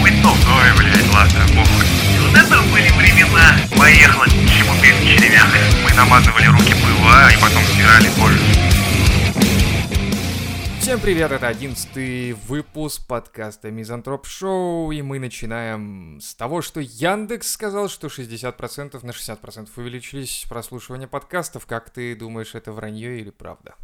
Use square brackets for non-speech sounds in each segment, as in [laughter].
хуйцов. Ой, блядь, ладно, похуй. Вот это были времена. Поехала чему петь черемях. Мы намазывали руки пыла, и потом стирали кожу. Всем привет, это одиннадцатый выпуск подкаста Мизантроп Шоу, и мы начинаем с того, что Яндекс сказал, что 60% на 60% увеличились прослушивания подкастов. Как ты думаешь, это вранье или правда?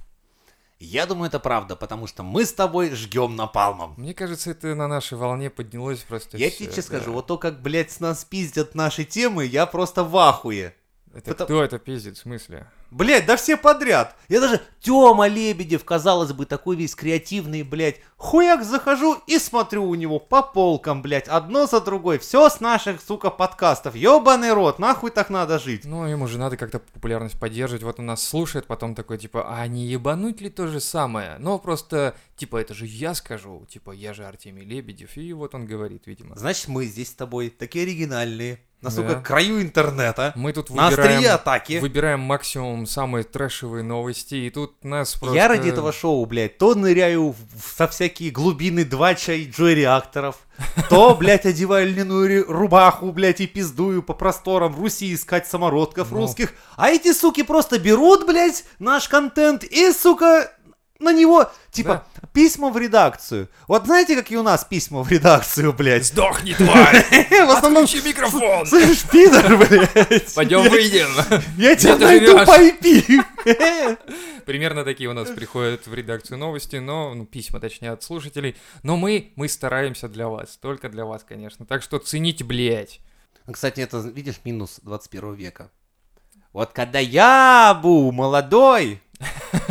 Я думаю, это правда, потому что мы с тобой жгем напалмом. Мне кажется, это на нашей волне поднялось просто Я всё, тебе да. скажу, вот то, как, блядь, с нас пиздят наши темы, я просто в ахуе. Это потому- кто это пиздит, в смысле? Блядь, да все подряд. Я даже Тёма Лебедев, казалось бы, такой весь креативный, блядь, хуяк захожу и смотрю у него по полкам, блядь, одно за другой. Все с наших, сука, подкастов. Ёбаный рот, нахуй так надо жить. Ну, ему же надо как-то популярность поддерживать. Вот он нас слушает, потом такой, типа, а не ебануть ли то же самое? Но просто, типа, это же я скажу, типа, я же Артемий Лебедев, и вот он говорит, видимо. Значит, мы здесь с тобой такие оригинальные. На, Да. сука, краю интернета. Мы тут На выбираем, атаки. выбираем максимум самые трэшевые новости, и тут нас просто... Я ради этого шоу, блядь, то ныряю со всякие глубины 2 чай Джой реакторов, [laughs] то, блядь, одеваю льняную рубаху, блядь, и пиздую по просторам Руси искать самородков Ну. русских. А эти суки просто берут, блядь, наш контент и, сука, на него, типа, письма в редакцию. Вот знаете, какие у нас письма в редакцию, блядь? Сдохни, тварь! [laughs] В основном, Отключи микрофон! слышь, пидор, блядь. Пойдем выйдем! Я тебя найду по IP. [laughs] Примерно такие у нас приходят в редакцию новости, но, ну, письма, точнее, от слушателей. Но мы, мы стараемся для вас, только для вас, конечно. Так что цените, блядь. Кстати, это, видишь, минус 21 века. Вот когда я был молодой,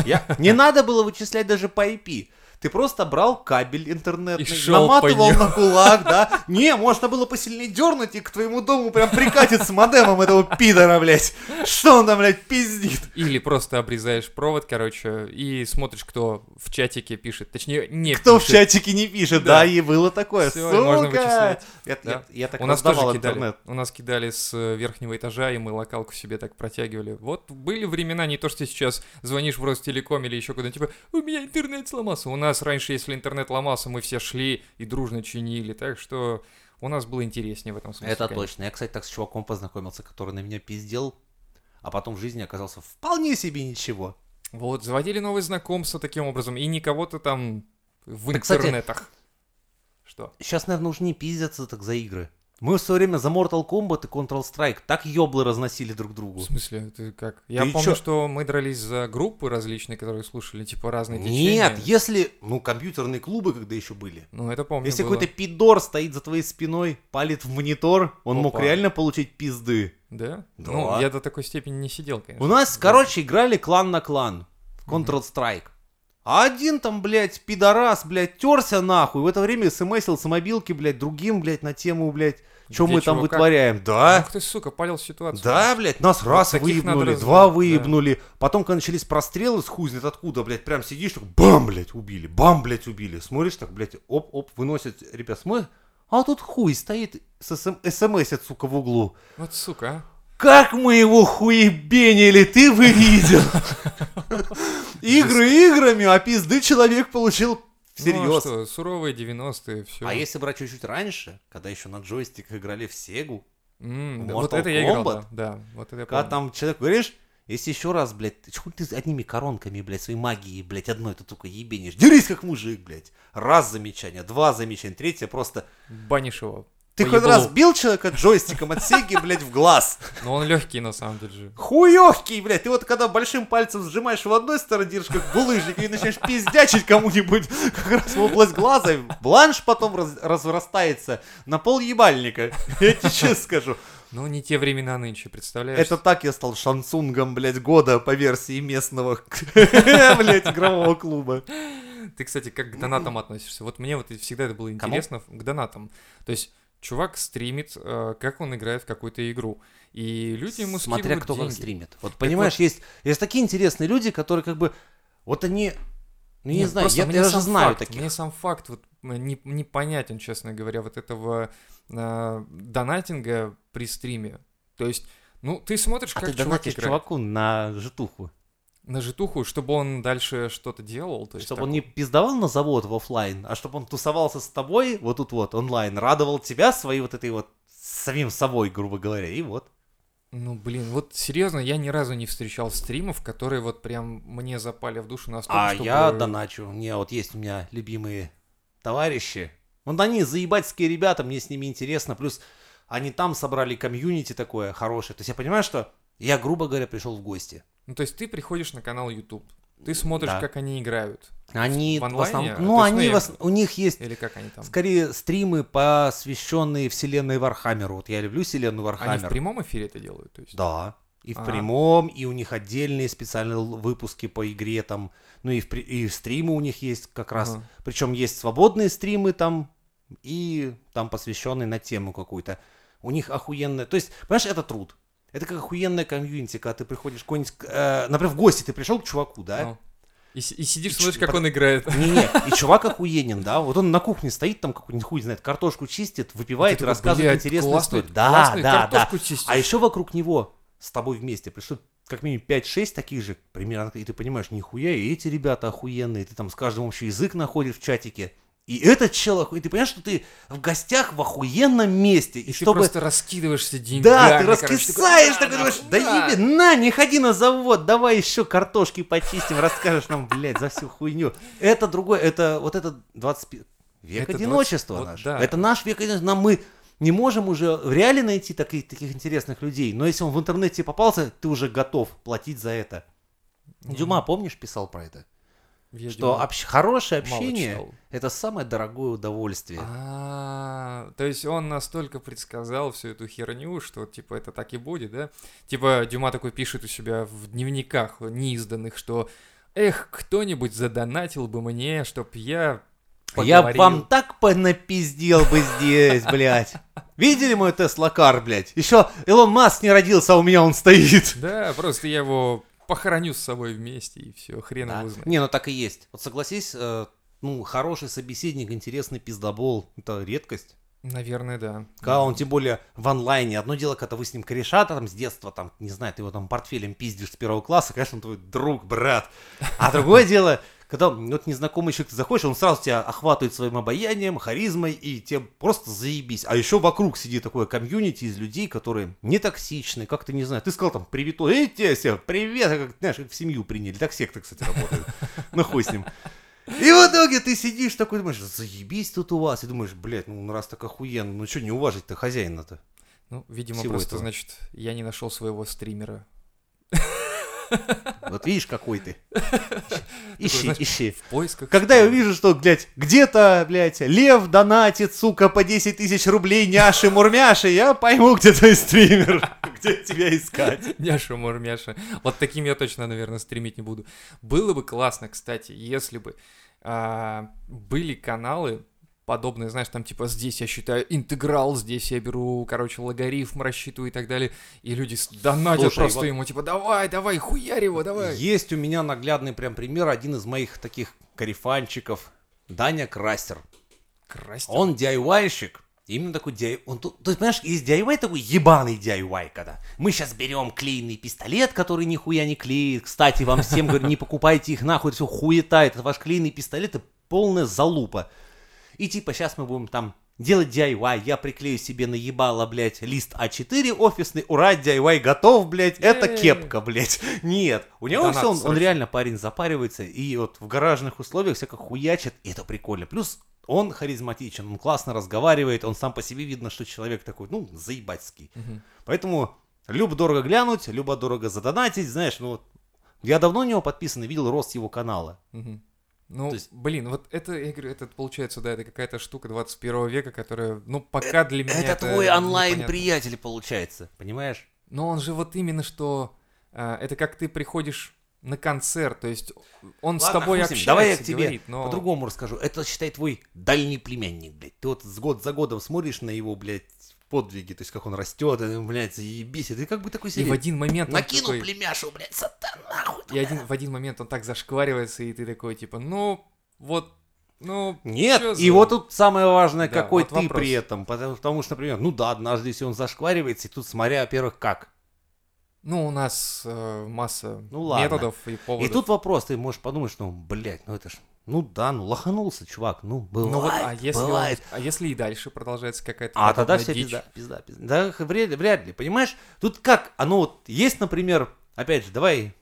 я... не надо было вычислять даже по IP. Ты просто брал кабель интернетный, И наматывал на кулак, да? Не, можно было посильнее дернуть, и к твоему дому прям прикатит с модемом этого пидора, блядь. Что он там, блядь, пиздит? Или просто обрезаешь провод, короче, и смотришь, кто в чатике пишет. Точнее, не Кто в пишет. чатике не пишет, Да. да, и было такое, Всё, и можно сука. вычислять. Я, Да. я- я так У нас тоже кидали. интернет. У нас кидали с э, верхнего этажа, и мы локалку себе так протягивали. Вот были времена, не то, что сейчас звонишь в Ростелеком или еще куда-нибудь, типа, у меня интернет сломался. У нас раньше, если интернет ломался, мы все шли и дружно чинили. Так что у нас было интереснее в этом смысле. Это конечно. точно. Я, кстати, так с чуваком познакомился, который на меня пиздел, а потом в жизни оказался вполне себе ничего. Вот, заводили новые знакомства таким образом, и никого-то там в кстати, интернетах. Что? Сейчас, наверное, уже не пиздятся так за игры. Мы в свое время за Mortal Kombat и Counter-Strike так ёблы разносили друг В другу. смысле, ты как? Я Ты помню, чё? что мы дрались за группы различные, которые слушали, типа разные Нет, течения. если... Ну, компьютерные клубы когда еще были. Ну, это помню Если какой-то пидор стоит за твоей спиной, палит в монитор, он мог Опа. реально получить пизды. Да? Да. Ну, я до такой степени не сидел, конечно. У нас, короче, играли клан на клан в Counter-Strike. А один там, блядь, пидорас, блядь, терся нахуй. В это время смсил с мобилки, блядь, другим, блядь, на тему, блядь, что мы там чего, как? вытворяем. Да, Ах ты, сука, палил ситуацию. Да, блядь, нас раз таких надо выебнули, раз- два да. выебнули. Потом, когда начались прострелы с хуй знает откуда, блядь, прям сидишь, так бам, блядь, убили, бам, блядь, убили. Смотришь, так, блядь, оп-оп, выносят, ребят, смотришь, а тут хуй стоит, с смс, сука, в углу. Вот сука, а. Как мы его хуебенили, ты бы видел. Игры играми, а пизды человек получил Ну, а всерьез. что, суровые 90-е, все. А если брать чуть-чуть раньше, когда еще на джойстиках играли в Сегу, вот Mortal это я играл, да. Да, вот это я Когда помню. там человек говоришь, если еще раз, блядь, хуй ты одними коронками, блядь, своей магией, блядь, одной ты только ебенишь. Дерись как мужик, блядь. Раз замечание, два замечания, третье просто... Банишь его. Ты хоть еблу. раз бил человека джойстиком от Сеги, блядь, в глаз? Но он легкий, на самом деле же. Хуёвкий, блядь. Ты вот когда большим пальцем сжимаешь в одной стороне, держишь как булыжник, и начинаешь пиздячить кому-нибудь как раз в область глаза, бланш потом раз- разрастается на пол ебальника. Я тебе честно скажу. Ну, не те времена нынче, представляешь? Это так я стал шансунгом, блядь, года по версии местного, [laughs] блядь, игрового клуба. Ты, кстати, как к донатам относишься? Вот мне вот и всегда это было интересно к донатам. То есть чувак стримит, э, как он играет в какую-то игру. И люди ему Смотря кто как деньги. стримит. Вот понимаешь, есть, есть такие интересные люди, которые как бы, вот они, ну я не Нет, знаю, я, я даже знаю факт, таких. Мне сам факт вот м, не, непонятен, честно говоря, вот этого э, донатинга при стриме. То есть, ну, ты смотришь, А как ты чувак играет. чуваку на житуху. На житуху, чтобы он дальше что-то делал. То есть Чтобы так он не пиздовал на завод в оффлайн, а чтобы он тусовался с тобой вот тут вот онлайн, радовал тебя своей вот этой вот самим собой, грубо говоря, и вот. Ну, блин, вот серьезно, я ни разу не встречал стримов, которые вот прям мне запали в душу настолько, А чтобы- я доначу. Не, вот есть у меня любимые товарищи. Вот они заебательские ребята, мне с ними интересно. Плюс они там собрали комьюнити такое хорошее. То есть я понимаю, что я, грубо говоря, пришел в гости. Ну, то есть ты приходишь на канал YouTube, ты смотришь, Да. как они играют, Они В в, онлайне? основном... То Ну, ну, они я- в ос- у них есть или как они там? скорее стримы, посвященные вселенной Вархаммеру. Вот я люблю вселенную Они в Вархаммер. прямом эфире это делают, то есть? Да. И в А. прямом, и у них отдельные специальные выпуски по игре там. Ну и, в, и стримы у них есть как раз. Ага. Причем есть свободные стримы там, и там посвященные на тему какую-то. У них охуенная... То есть, понимаешь, это труд. Это как охуенная комьюнити, когда ты приходишь какой-нибудь... э, например, в гости ты пришел к чуваку, да? Ну. И, и сидишь, И смотришь, чё- как под- он играет. [laughs] Не-не, и чувак охуенен, да? Вот он на кухне стоит, там какой-нибудь хуй знает, картошку чистит, выпивает и рассказывает «Блядь, интересные классную- истории. Да, классную да, да. чистишь». А еще вокруг него с тобой вместе пришло как минимум 5-6 таких же примерно, и ты понимаешь, нихуя, и эти ребята охуенные, ты там с каждым общий язык находишь в чатике. И этот чел охуенный, ты понимаешь, что ты в гостях в охуенном месте, и, И ты чтобы... просто раскидываешься деньгами. Да, ты раскисаешь, такой, думаешь, «На, да на». еби, на, не ходи на завод, давай еще картошки почистим, расскажешь нам, блядь, за всю хуйню. Это другое, это вот это 20 век Это 20 одиночества вот наш. да. Это наш век одиночества. Нам мы не можем уже в реале найти таких, таких интересных людей, но если он в интернете попался, ты уже готов платить за это. Дюма, помнишь, писал про это? Я Что Дюма общ- хорошее общение это самое дорогое удовольствие. А, то есть он настолько предсказал всю эту херню, что типа это так и будет, да? Типа Дюма такой пишет у себя в дневниках неизданных, что эх, кто-нибудь задонатил бы мне, чтоб я Я поговорил». вам так понапиздел бы здесь, блядь. Видели мой Тесла Кар, блядь? Еще Илон Маск не родился, а у меня он стоит. Да, просто я его похороню с собой вместе, и все, хрен Да. его знает. Не, ну так и есть. Вот согласись, э, ну, хороший собеседник, интересный пиздобол, это редкость. Наверное, да. Когда он тем более в онлайне. Одно дело, когда вы с ним кореша там с детства, там, не знаю, ты его там портфелем пиздишь с первого класса, конечно, он твой друг, брат. А другое дело, когда вот незнакомый человек ты заходишь, он сразу тебя охватывает своим обаянием, харизмой, и тебе просто заебись. А еще вокруг сидит такое комьюнити из людей, которые не токсичны, как-то не знаю. Ты сказал там привет, эй, тебе все, привет, а как, знаешь, как в семью приняли. Так секты, кстати, работают. Ну хуй с ним. И в итоге ты сидишь такой, думаешь, заебись тут у вас. И думаешь, блядь, ну раз так охуенно, ну что не уважить-то хозяина-то? Ну, видимо, всего просто, этого. значит, я не нашел своего стримера. Вот видишь, какой ты. Ищи, знаешь, ищи. В поисках. Когда я увижу, что, блядь, где-то, блядь, лев донатит, сука, по 10 тысяч рублей няши мурмяши, я пойму, где твой стример, [laughs] где тебя искать. Няша Мурмяша. Вот таким я точно, наверное, стримить не буду. Было бы классно, кстати, если бы а, были каналы, подобные, знаешь, там типа здесь я считаю интеграл, здесь я беру, короче, логарифм рассчитываю и так далее, и люди донатят Слушай, просто вот- ему, типа, давай, давай, хуярь его, давай. Есть у меня наглядный прям пример, один из моих таких карифанчиков, Даня Крастер. Красить. Он DIY-щик. Именно такой DIY. Он тут, то есть, понимаешь, есть DIY такой ебаный DIY, когда мы сейчас берем клейный пистолет, который нихуя не клеит. Кстати, вам всем говорю, не покупайте их нахуй, все хуета. Это ваш клейный пистолет, это полная залупа. И типа сейчас мы будем там делать DIY, я приклею себе на ебало, блядь, лист А4 офисный, ура, DIY готов, блядь, это кепка, блядь. [laughs] Нет, у него Донат все, он, он реально парень запаривается, и вот в гаражных условиях всяко хуячит, и это прикольно. Плюс он харизматичен, он классно разговаривает, он сам по себе видно, что человек такой, ну, заебательский. Мгм. Поэтому любо дорого глянуть, любо дорого задонатить, знаешь, ну, я давно на него подписан и видел рост его канала. Мгм. Ну, То есть- блин, вот это, я говорю, это получается, да, это какая-то штука 21 века, которая, ну, пока для меня Это, это твой онлайн-приятель получается, понимаешь? Но он же вот именно что... а, это как ты приходишь на концерт, то есть он с Ладно, тобой с ним, общается, Давай я к тебе говорит, но... по-другому расскажу. Это, считай, твой дальний племянник, блядь. Ты вот с год за годом смотришь на его, блядь, подвиги, то есть как он растет, и, блядь, заебись. И ты как бы такой И в один момент Накинул такой- племяшу, блядь, сатан, нахуй. И один, в один момент он так зашкваривается, и ты такой, типа, ну, вот, ну... Нет, и вот тут самое важное, Да, какой вот ты вопрос. при этом. Потому, потому что, например, ну да, однажды, если он зашкваривается, и тут смотря, во-первых, как. Ну, у нас э, масса Ну, ладно. методов и поводов. И тут вопрос, ты можешь подумать, что, блядь, ну это ж, ну да, ну лоханулся, чувак, ну бывает, Ну вот, а если, он- бывает. а если и дальше продолжается какая-то А тогда дичь? пизда, пизда, пизда. Да вряд, ли- вряд ли, понимаешь? Тут как, оно вот есть, например, опять же, давай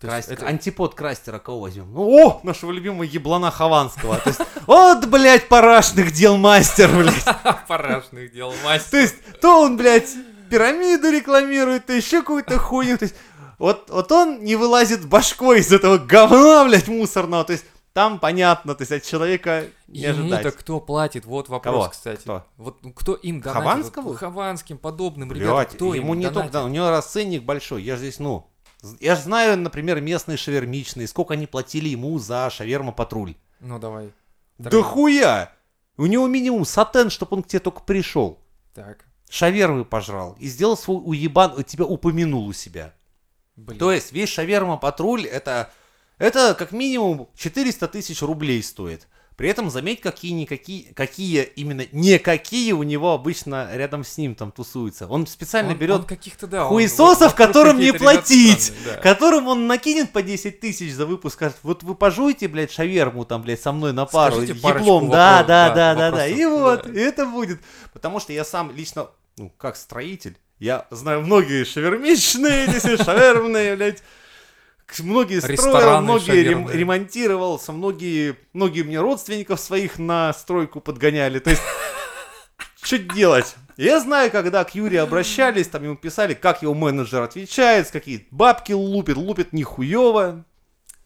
Крастер, это- антипод Крастера кого возьмем? Ну, о, нашего любимого еблана Хованского. То есть, [laughs] вот, блядь, парашных дел мастер, блядь. [laughs] Парашных дел мастер. То есть, то он, блядь, пирамиду рекламирует, то еще какую-то хуйню. То есть, вот, вот он не вылазит башкой из этого говна, блядь, мусорного. То есть, там понятно, то есть, от человека не Ему-то ожидать. кто платит? Вот вопрос, Кого? кстати. Кто? Вот ну, кто им донатит? Хованскому? Вот Хованским, подобным ребятам, Блядь, кто ему не только, донатит? да, у него расценник большой. Я же здесь, ну, я же знаю, например, местные шавермичные, сколько они платили ему за шаверма-патруль. Ну, давай. Да Дорогие. хуя! У него минимум сатен, чтобы он к тебе только пришел. Так, Шавермы пожрал и сделал свой уебан, тебя упомянул у себя. блин. То есть весь шаверма-патруль это, это как минимум 400 тысяч рублей стоит. При этом заметь, какие-никакие, какие именно никакие у него обычно рядом с ним там тусуются. Он специально он, берет он каких-то, да, хуесосов, которым не платить, странные, да. которым он накинет по 10 тысяч за выпуск, скажет, вот вы пожуйте, блядь, шаверму там, блядь, со мной на пару, еблом, парочку да, да, да, да, да, да, и вот, да. и это будет. Потому что я сам лично, ну, как строитель, я знаю многие шавермичные, шавермные, блядь, многие строил, Рестораны многие рем- ремонтировался, многие, многие мне родственников своих на стройку подгоняли, то есть [laughs] что делать? Я знаю, когда к Юре обращались, там ему писали, как его менеджер отвечает, какие бабки лупит, лупит нихуево.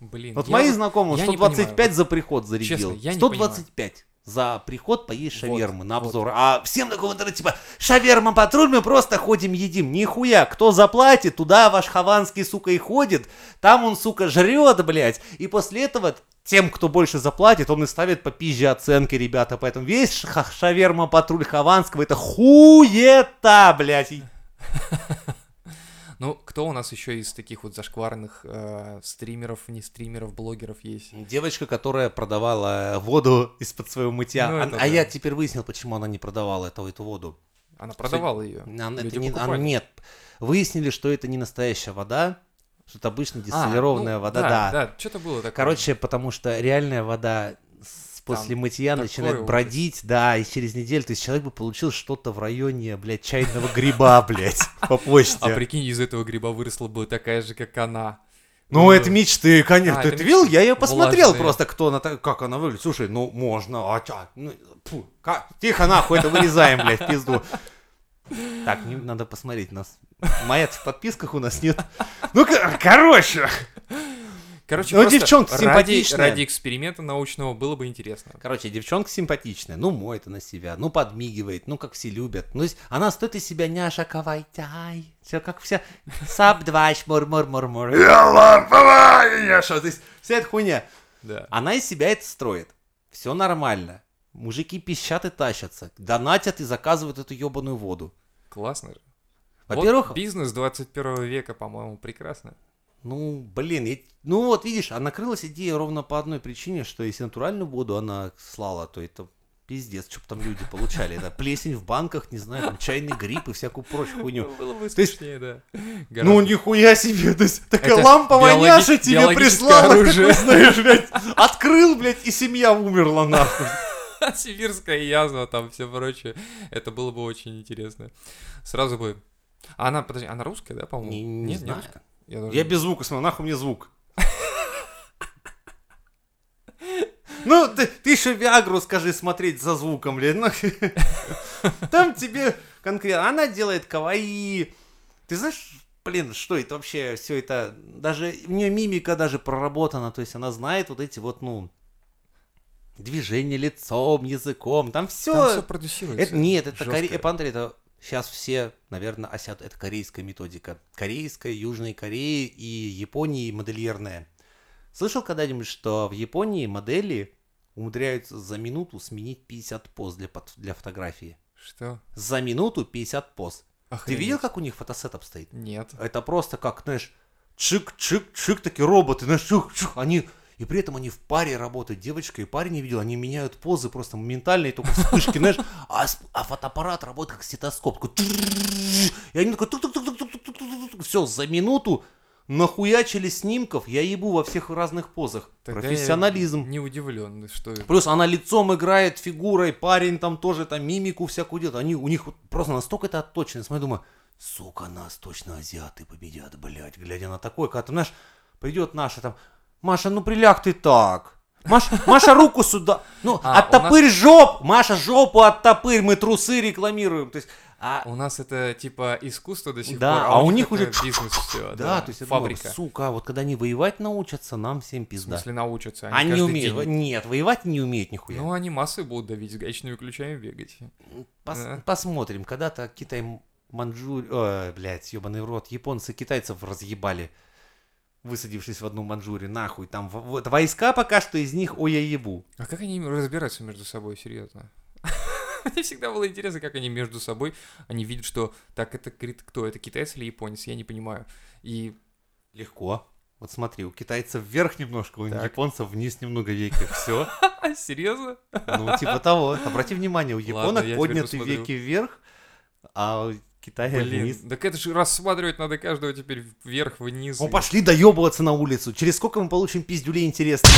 Блин, Вот я мои знакомые я не 125 понимаю, за приход зарядил. честно, я не 125 за приход поесть Вот, шавермы на вот. обзор. А всем такого интернете типа шаверма патруль, мы просто ходим едим. Нихуя, кто заплатит, туда ваш Хованский, сука, и ходит. Там он, сука, жрет, блядь. И после этого тем, кто больше заплатит, он и ставит по пизже оценки, ребята. Поэтому весь ша- шаверма патруль Хованского это хуета, блядь. [laughs] Ну, кто у нас еще из таких вот зашкварных э, стримеров, не стримеров, блогеров есть? Девочка, которая продавала воду из-под своего мытья. Ну, а а да. я теперь выяснил, почему она не продавала эту, эту воду. Она продавала ее. Она- это не- покупали. а, нет. Выяснили, что это не настоящая вода, что это обычно А, дистиллированная ну, вода, да. да. Да, что-то было такое. Короче, потому что реальная вода после мытья начинает ужас. бродить, да, и через неделю, то есть человек бы получил что-то в районе, блядь, чайного гриба, [laughs] блядь, по А почте. прикинь, из этого гриба выросла бы такая же, как она. Ну, это мечты, конечно. А, Ты это это видел? мечты. Я ее посмотрел Влажные. просто, кто она, так- как она выглядит. Слушай, ну, можно, а чё? Ну, фу, как? Тихо, нахуй, это вырезаем, блядь, в пизду. Так, не, надо посмотреть нас. Моя в подписках у нас нет. Ну, ко- короче. Короче, Ну, девчонка ради, симпатичная. ради эксперимента научного было бы интересно. Короче, девчонка симпатичная, ну, моет она себя, ну, подмигивает, ну, как все любят. Ну, она стоит из себя няша кавайтай. Все как вся саб два мур мур мур мур няша. То есть вся эта хуйня. Да. Она из себя это строит. Все нормально. Мужики пищат и тащатся. Донатят и заказывают эту ебаную воду. Классно же. Во-первых, Вот бизнес 21 века, по-моему, прекрасно. Ну, блин, я- ну вот видишь, а накрылась идея ровно по одной причине, что если натуральную воду она слала, то это пиздец, что там люди получали. Это плесень в банках, не знаю, там чайный гриб и всякую прочую хуйню. Было бы То есть- смешнее, да. Ну, Гораздо. нихуя себе, то есть такая Это ламповая биологи- няша тебе прислала, оружие. такой, знаешь, блядь, открыл, блядь, и семья умерла нахуй. [laughs] Сибирская язва, там все прочее. Это было бы очень интересно. Сразу бы... А она, подожди, она русская, да, по-моему? Не, не Нет, знаю. русская? Я, даже- Я без звука смотрю, нахуй мне звук. Ну, ты, ты еще Виагру скажи смотреть за звуком, блин. ну. Там тебе конкретно... Она делает каваи. Ты знаешь, блин, что это вообще, все это... Даже у нее мимика даже проработана, то есть она знает вот эти вот, ну... Движения лицом, языком, там все... Там все продюсируется. Это, нет, это, коре... э, посмотри, это сейчас все, наверное, осят, это корейская методика. Корейская, Южной Кореи и Японии модельерная. Слышал когда-нибудь, что в Японии модели умудряются за минуту сменить 50 поз для, для фотографии? Что? За минуту 50 поз. Ты Охренеть. видел, как у них фотосетап стоит? Нет. Это просто как, знаешь, чик-чик-чик, такие роботы, знаешь, чух-чух, они И при этом они в паре работают, девочка и парень не видел, они меняют позы просто моментально, и только вспышки, знаешь, а, а фотоаппарат работает как стетоскоп. такой. И они такой все, за минуту нахуячили снимков, я ебу во всех разных позах. Тогда Профессионализм. Не удивлен, что... Плюс она лицом играет, фигурой, парень там тоже там мимику всякую делает. Они, у них просто настолько это отточено. Смотри, думаю, сука, нас точно азиаты победят, блядь. Глядя на такое, когда, ты знаешь, придет наша там, Маша, ну приляг ты так. Маша, Маша, руку сюда. Ну, А, оттопырь жоп. Маша, жопу оттопырь. Мы трусы рекламируем. То есть, а, У нас это типа искусство до сих Да, пор, а у них уже бизнес все, да, то есть, я думаю, фабрика. сука, вот когда они воевать научатся, нам всем В пизда. смысле научатся, они, Они умеют. день- Нет, воевать не умеют нихуя. Ну, они массы будут давить, с гаечными ключами бегать. Пос- Да. Посмотрим. Когда-то Китай, М- Манчжур... Ой, блядь, ебаный в рот. Японцы китайцев разъебали, высадившись в одну Манчжурию. Нахуй. Там вот войска пока что из них ой я ебу. А как они разбираются между собой, серьезно? [laughs] Мне всегда было интересно, как они между собой, они видят, что так это кто, это китаец или японец, я не понимаю. И Легко. Вот смотри, у китайцев вверх немножко, у Так. японцев вниз немного веки. Все. [laughs] серьезно? Ну, типа того. Обрати внимание, у японок подняты веки вверх, а Китая вниз. Блин, так это же рассматривать надо каждого теперь вверх-вниз. Ну пошли доебываться на улицу. Через сколько мы получим пиздюлей интересно?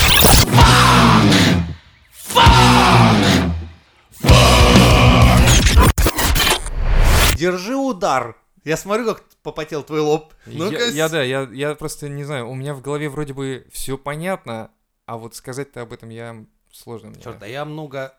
Держи удар. Я смотрю, как попотел твой лоб. Я, Ну-ка, я, да, я, я просто не знаю, у меня в голове вроде бы все понятно, а вот сказать-то об этом я сложно мне. Черт, а я много...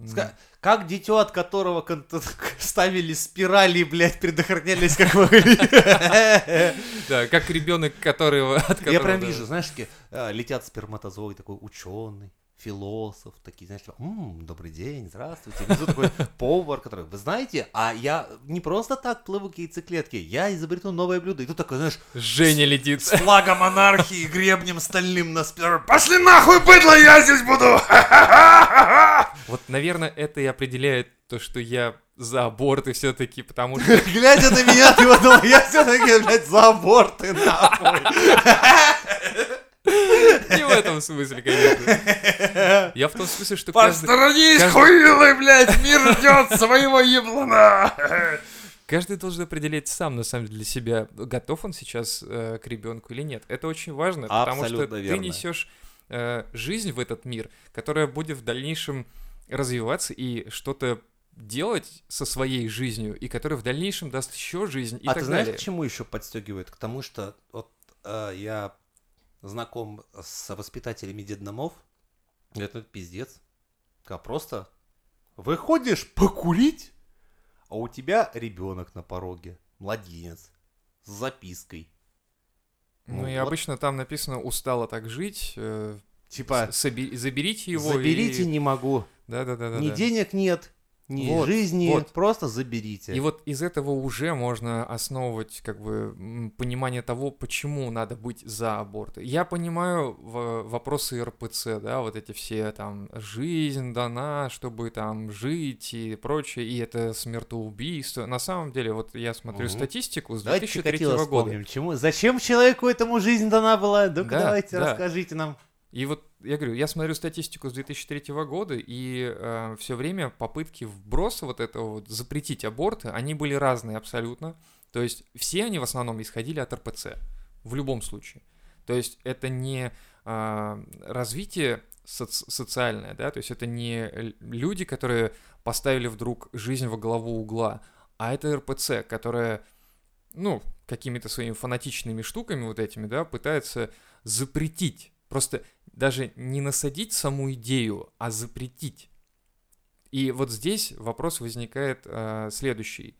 Ска- Как дитё, от которого кон- [laughs] ставили спирали, блядь, предохранялись как могли. [laughs] Да, как ребенок, которого от Я прям вижу, знаешь, а, летят сперматозоиды, такой ученый, философ, такие, знаешь, типа, «М, добрый день, здравствуйте. Внизу такой [laughs] повар, который, вы знаете, а я не просто так плыву к яйцеклетке, я изобрету новое блюдо. И тут такой, знаешь, Женя летит. с флагом монархии, гребнем стальным на спир. Пошли нахуй, быдло, я здесь буду! [laughs] Вот, наверное, это и определяет то, что я за аборты все-таки, потому что [laughs] Глядя на меня, ты вот думал, я все-таки, блядь, за аборты, нахуй. Не в этом смысле, конечно. Я в том смысле, что Посторонись, каждый- хуилый, блядь, мир ждет своего еблана. каждый должен определять сам, на самом деле, для себя, готов он сейчас э, к ребенку или нет. Это очень важно, потому что ты несешь э, жизнь в этот мир, которая будет в дальнейшем развиваться и что-то делать со своей жизнью, и которая в дальнейшем даст еще жизнь и а так ты знаешь, далее. к чему еще подстегивает? К тому, что вот э, я знаком с воспитателями детдомов. Это пиздец. Как просто выходишь покурить, а у тебя ребенок на пороге, младенец, с запиской. Ну, Ну, и вот. обычно там написано «устало так жить», э, Типа, соби- заберите его заберите, и... не могу. Да-да-да. ни денег нет, ни Вот, жизни, вот. просто заберите. И вот из этого уже можно основывать как бы понимание того, почему надо быть за аборты. Я понимаю вопросы РПЦ, да, вот эти все там жизнь дана, чтобы там жить и прочее, и это смертоубийство. На самом деле, вот я смотрю Мгм. статистику с Давайте 2003 Чикатило года. вспомним. Чему, зачем человеку этому жизнь дана была? Ну-ка Да, давайте, да. расскажите нам. И вот я говорю, я смотрю статистику с 2003 года, и все время попытки вброса вот этого вот запретить аборты, они были разные абсолютно. То есть все они в основном исходили от РПЦ, в любом случае. То есть это не а, развитие соц- социальное, да, то есть это не люди, которые поставили вдруг жизнь во главу угла, а это РПЦ, которая, ну, какими-то своими фанатичными штуками вот этими, да, пытается запретить. Просто даже не насадить саму идею, а запретить. И вот здесь вопрос возникает э, следующий.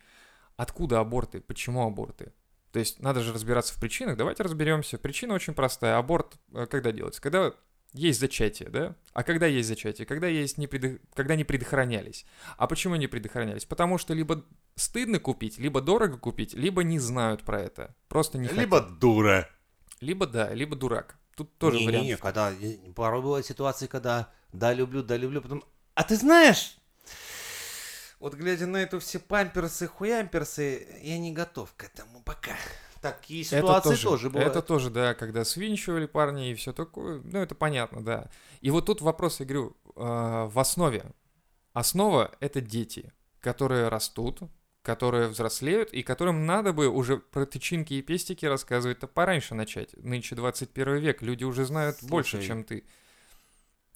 Откуда аборты? Почему аборты? То есть надо же разбираться в причинах. Давайте разберемся. Причина очень простая. Аборт э, когда делается? Когда есть зачатие, да? А когда есть зачатие? Когда, есть не предо- когда не предохранялись. А почему не предохранялись? Потому что либо стыдно купить, либо дорого купить, либо не знают про это. Просто не хотят. Либо дура. Либо да, либо дурак. Тут тоже не, вариант. Не, когда э, порой бывают ситуации, когда да, люблю, да, люблю, потом. А ты знаешь, Вот глядя на эту все памперсы, хуямперсы, я не готов к этому пока. Такие ситуации это тоже, тоже бывают. Это тоже, да, когда свинчивали парни и все такое. Ну, это понятно, да. И вот тут вопрос, я говорю, э, в основе. Основа — это дети, которые растут, которые взрослеют, и которым надо бы уже про тычинки и пестики рассказывать-то пораньше начать. Нынче 21 век, люди уже знают больше, Слушай, чем ты.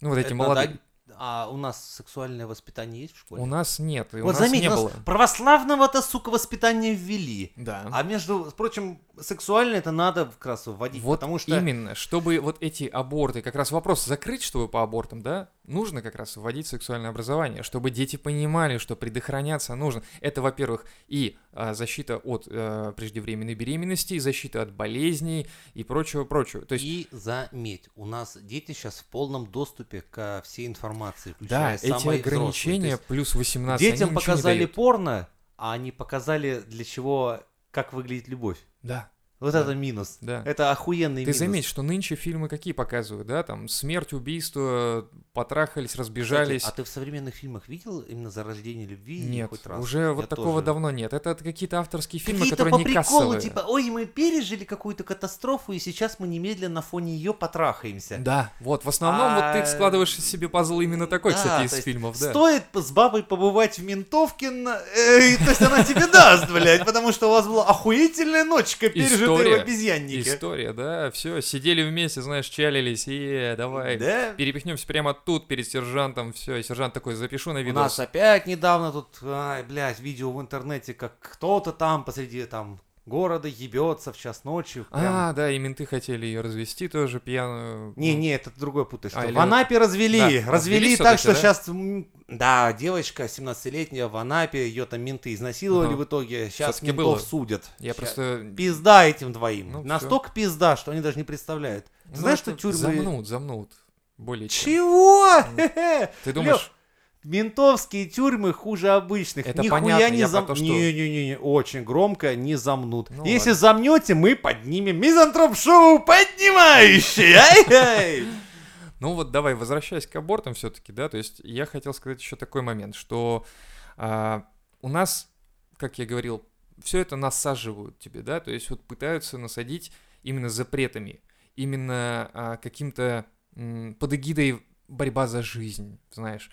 Ну, вот эти молодые. да, А у нас сексуальное воспитание есть в школе? У нас нет, и вот заметь, не у нас было. православного-то, сука, воспитания ввели. Да. А между прочим, сексуальное это надо как раз вводить, Вот потому что... именно, чтобы вот эти аборты, как раз вопрос закрыть, чтобы по абортам, да, нужно как раз вводить сексуальное образование, чтобы дети понимали, что предохраняться нужно. Это, во-первых, и а, защита от а, преждевременной беременности, и защита от болезней и прочего-прочего. То есть, И заметь, у нас дети сейчас в полном доступе ко всей информации, да, включая эти взрослой. То ограничения плюс 18, они Детям показали порно, а они показали для чего, как выглядит любовь. Да, Вот Да. это минус. да. Это охуенный Ты минус. заметь, что нынче фильмы какие показывают, да, там смерть, убийство, потрахались, Кстати, разбежались. а ты в современных фильмах видел именно зарождение любви? Нет, хоть раз? уже Я вот такого тоже. давно нет. Это какие-то авторские фильмы, Какие-то которые по не приколу, кассовые. типа, ой, мы пережили какую-то катастрофу, и сейчас мы немедленно на фоне ее потрахаемся. Да, вот, в основном вот А, ты складываешь себе пазл именно такой, Да, кстати, из фильмов, да. Стоит с бабой побывать в ментовке, э, то есть она тебе даст, блядь, потому что у вас была охуительная ночка, пережитая в История. обезьяннике. История, да, все, сидели вместе, знаешь, чалились, и давай, Да? перепихнемся прямо тут перед сержантом, все, и сержант такой, запишу на У видос. нас опять недавно тут, ай, блядь, видео в интернете, как кто-то там посреди там города ебется в час ночи. прям. А, да, и менты хотели ее развести тоже пьяную. Не, Ну, не, это другое путаешь. А, в Анапе развели. Да, развели так, что да? сейчас. Да, девочка 17-летняя в Анапе, ее там менты изнасиловали Ага. в итоге. Сейчас ментов было. судят. Я Ща- просто... Пизда этим двоим. Ну, Настолько пизда, что они даже не представляют. Ты ну, знаешь, что тюрьмы... Замнут, замнут. Более чем. Чего? Ты думаешь, Ментовские тюрьмы хуже обычных. Это Нихуя понятно, не зам... про то, что- Не-не-не, очень громко не замнут. Ну Если ладно. замнете, мы поднимем мизантроп-шоу поднимающий. Ай-яй! Ну вот давай, возвращаясь к абортам все-таки, да, то есть я хотел сказать еще такой момент, что а, у нас, как я говорил, все это насаживают тебе, да, то есть вот пытаются насадить именно запретами, именно а, каким-то под эгидой борьба за жизнь, знаешь.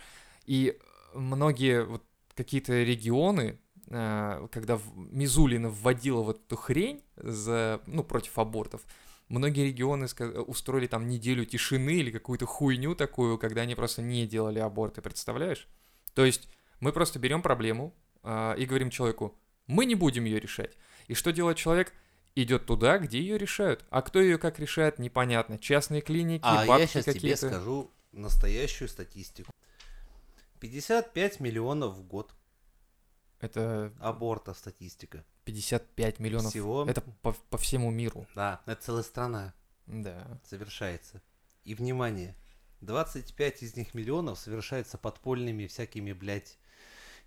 И многие вот какие-то регионы, а, когда Мизулина вводила вот эту хрень за, ну, против абортов, Многие регионы ска- устроили там неделю тишины или какую-то хуйню такую, когда они просто не делали аборты, представляешь? То есть мы просто берем проблему а, и говорим человеку, мы не будем ее решать. И что делает человек? Идет туда, где ее решают. А кто ее как решает, непонятно. Частные клиники, А бабки я сейчас тебе какие-то. скажу настоящую статистику. 55 миллионов в год Это абортов статистика. 55 миллионов. Всего. Это по, по всему миру. Да, это целая страна Да. совершается. И внимание, 25 из них миллионов совершается подпольными всякими, блядь,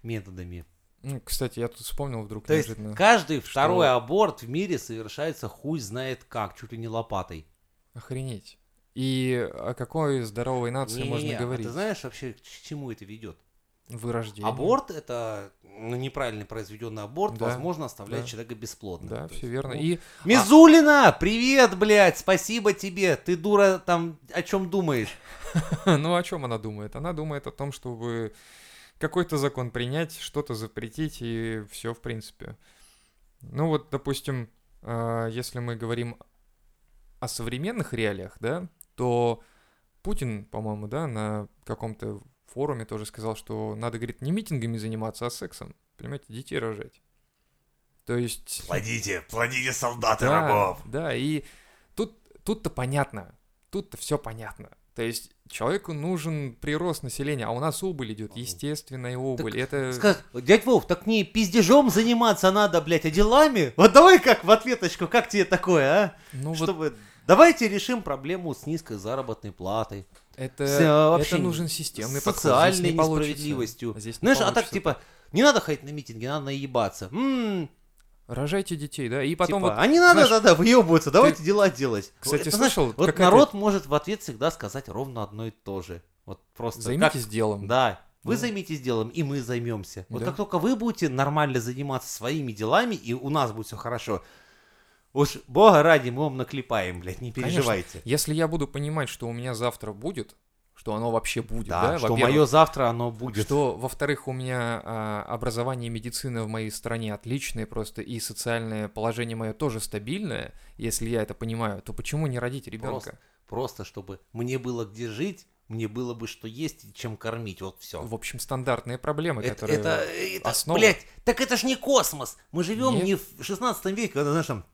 методами. Ну, кстати, я тут вспомнил вдруг То есть неожиданно. каждый что- второй аборт в мире совершается хуй знает как, чуть ли не лопатой. Охренеть. И о какой здоровой нации Не-не-не, можно а говорить? ты знаешь вообще, к чему это ведет? Вырождение. Аборт это ну, неправильно произведенный аборт, Да, возможно, оставляет да. человека бесплодным. Да, все есть, верно. ну, И Мизулина, привет, блядь, спасибо тебе. Ты дура там о чем думаешь? [laughs] ну о чем она думает? Она думает о том, чтобы какой-то закон принять, что-то запретить и все в принципе. Ну вот, допустим, э, если мы говорим о современных реалиях, да, то Путин, по-моему, да, на каком-то форуме тоже сказал, что надо, говорит, не митингами заниматься, а сексом. Понимаете, детей рожать. То есть... Плодите, плодите солдаты Да, рабов. да, и тут, тут-то понятно, тут-то все понятно. То есть человеку нужен прирост населения, а у нас убыль идет, естественная убыль. Это... Сказать, дядь Вов, так не пиздежом заниматься надо, блядь, а делами? Вот давай как в ответочку, как тебе такое, а? ну вот Чтобы... Давайте решим проблему с низкой заработной платой, это, с, э, вообще это нужен системный с подход. социальной не получится. несправедливостью. Здесь не Знаешь, а так получится. типа, не надо ходить на митинги, надо наебаться. М, Рожайте детей, да, и потом типа, вот... а не надо знаешь, тогда выебываться, давайте дела делать. Кстати, Это, знаешь, слышал, вот какая-то- народ может в ответ всегда сказать ровно одно и то же. Вот просто Займитесь как- делом. Да. Вы Ну. займитесь делом, и мы займемся. Вот Да. как только вы будете нормально заниматься своими делами, и у нас будет все хорошо, уж бога ради, мы вам наклепаем, блядь, не Конечно. переживайте. Если я буду понимать, что у меня завтра будет, что оно вообще будет, да, Да, что мое завтра оно будет. Что, во-вторых, у меня а, образование и медицина в моей стране отличные просто, и социальное положение мое тоже стабильное, если я это понимаю, то почему не родить ребенка? Просто чтобы мне было где жить, мне было бы что есть и чем кормить, вот все. В общем, стандартные проблемы, Это, которые... это, это- основа. блядь, так это ж не космос. Мы живем Нет. не в 16 веке, когда, знаешь, там,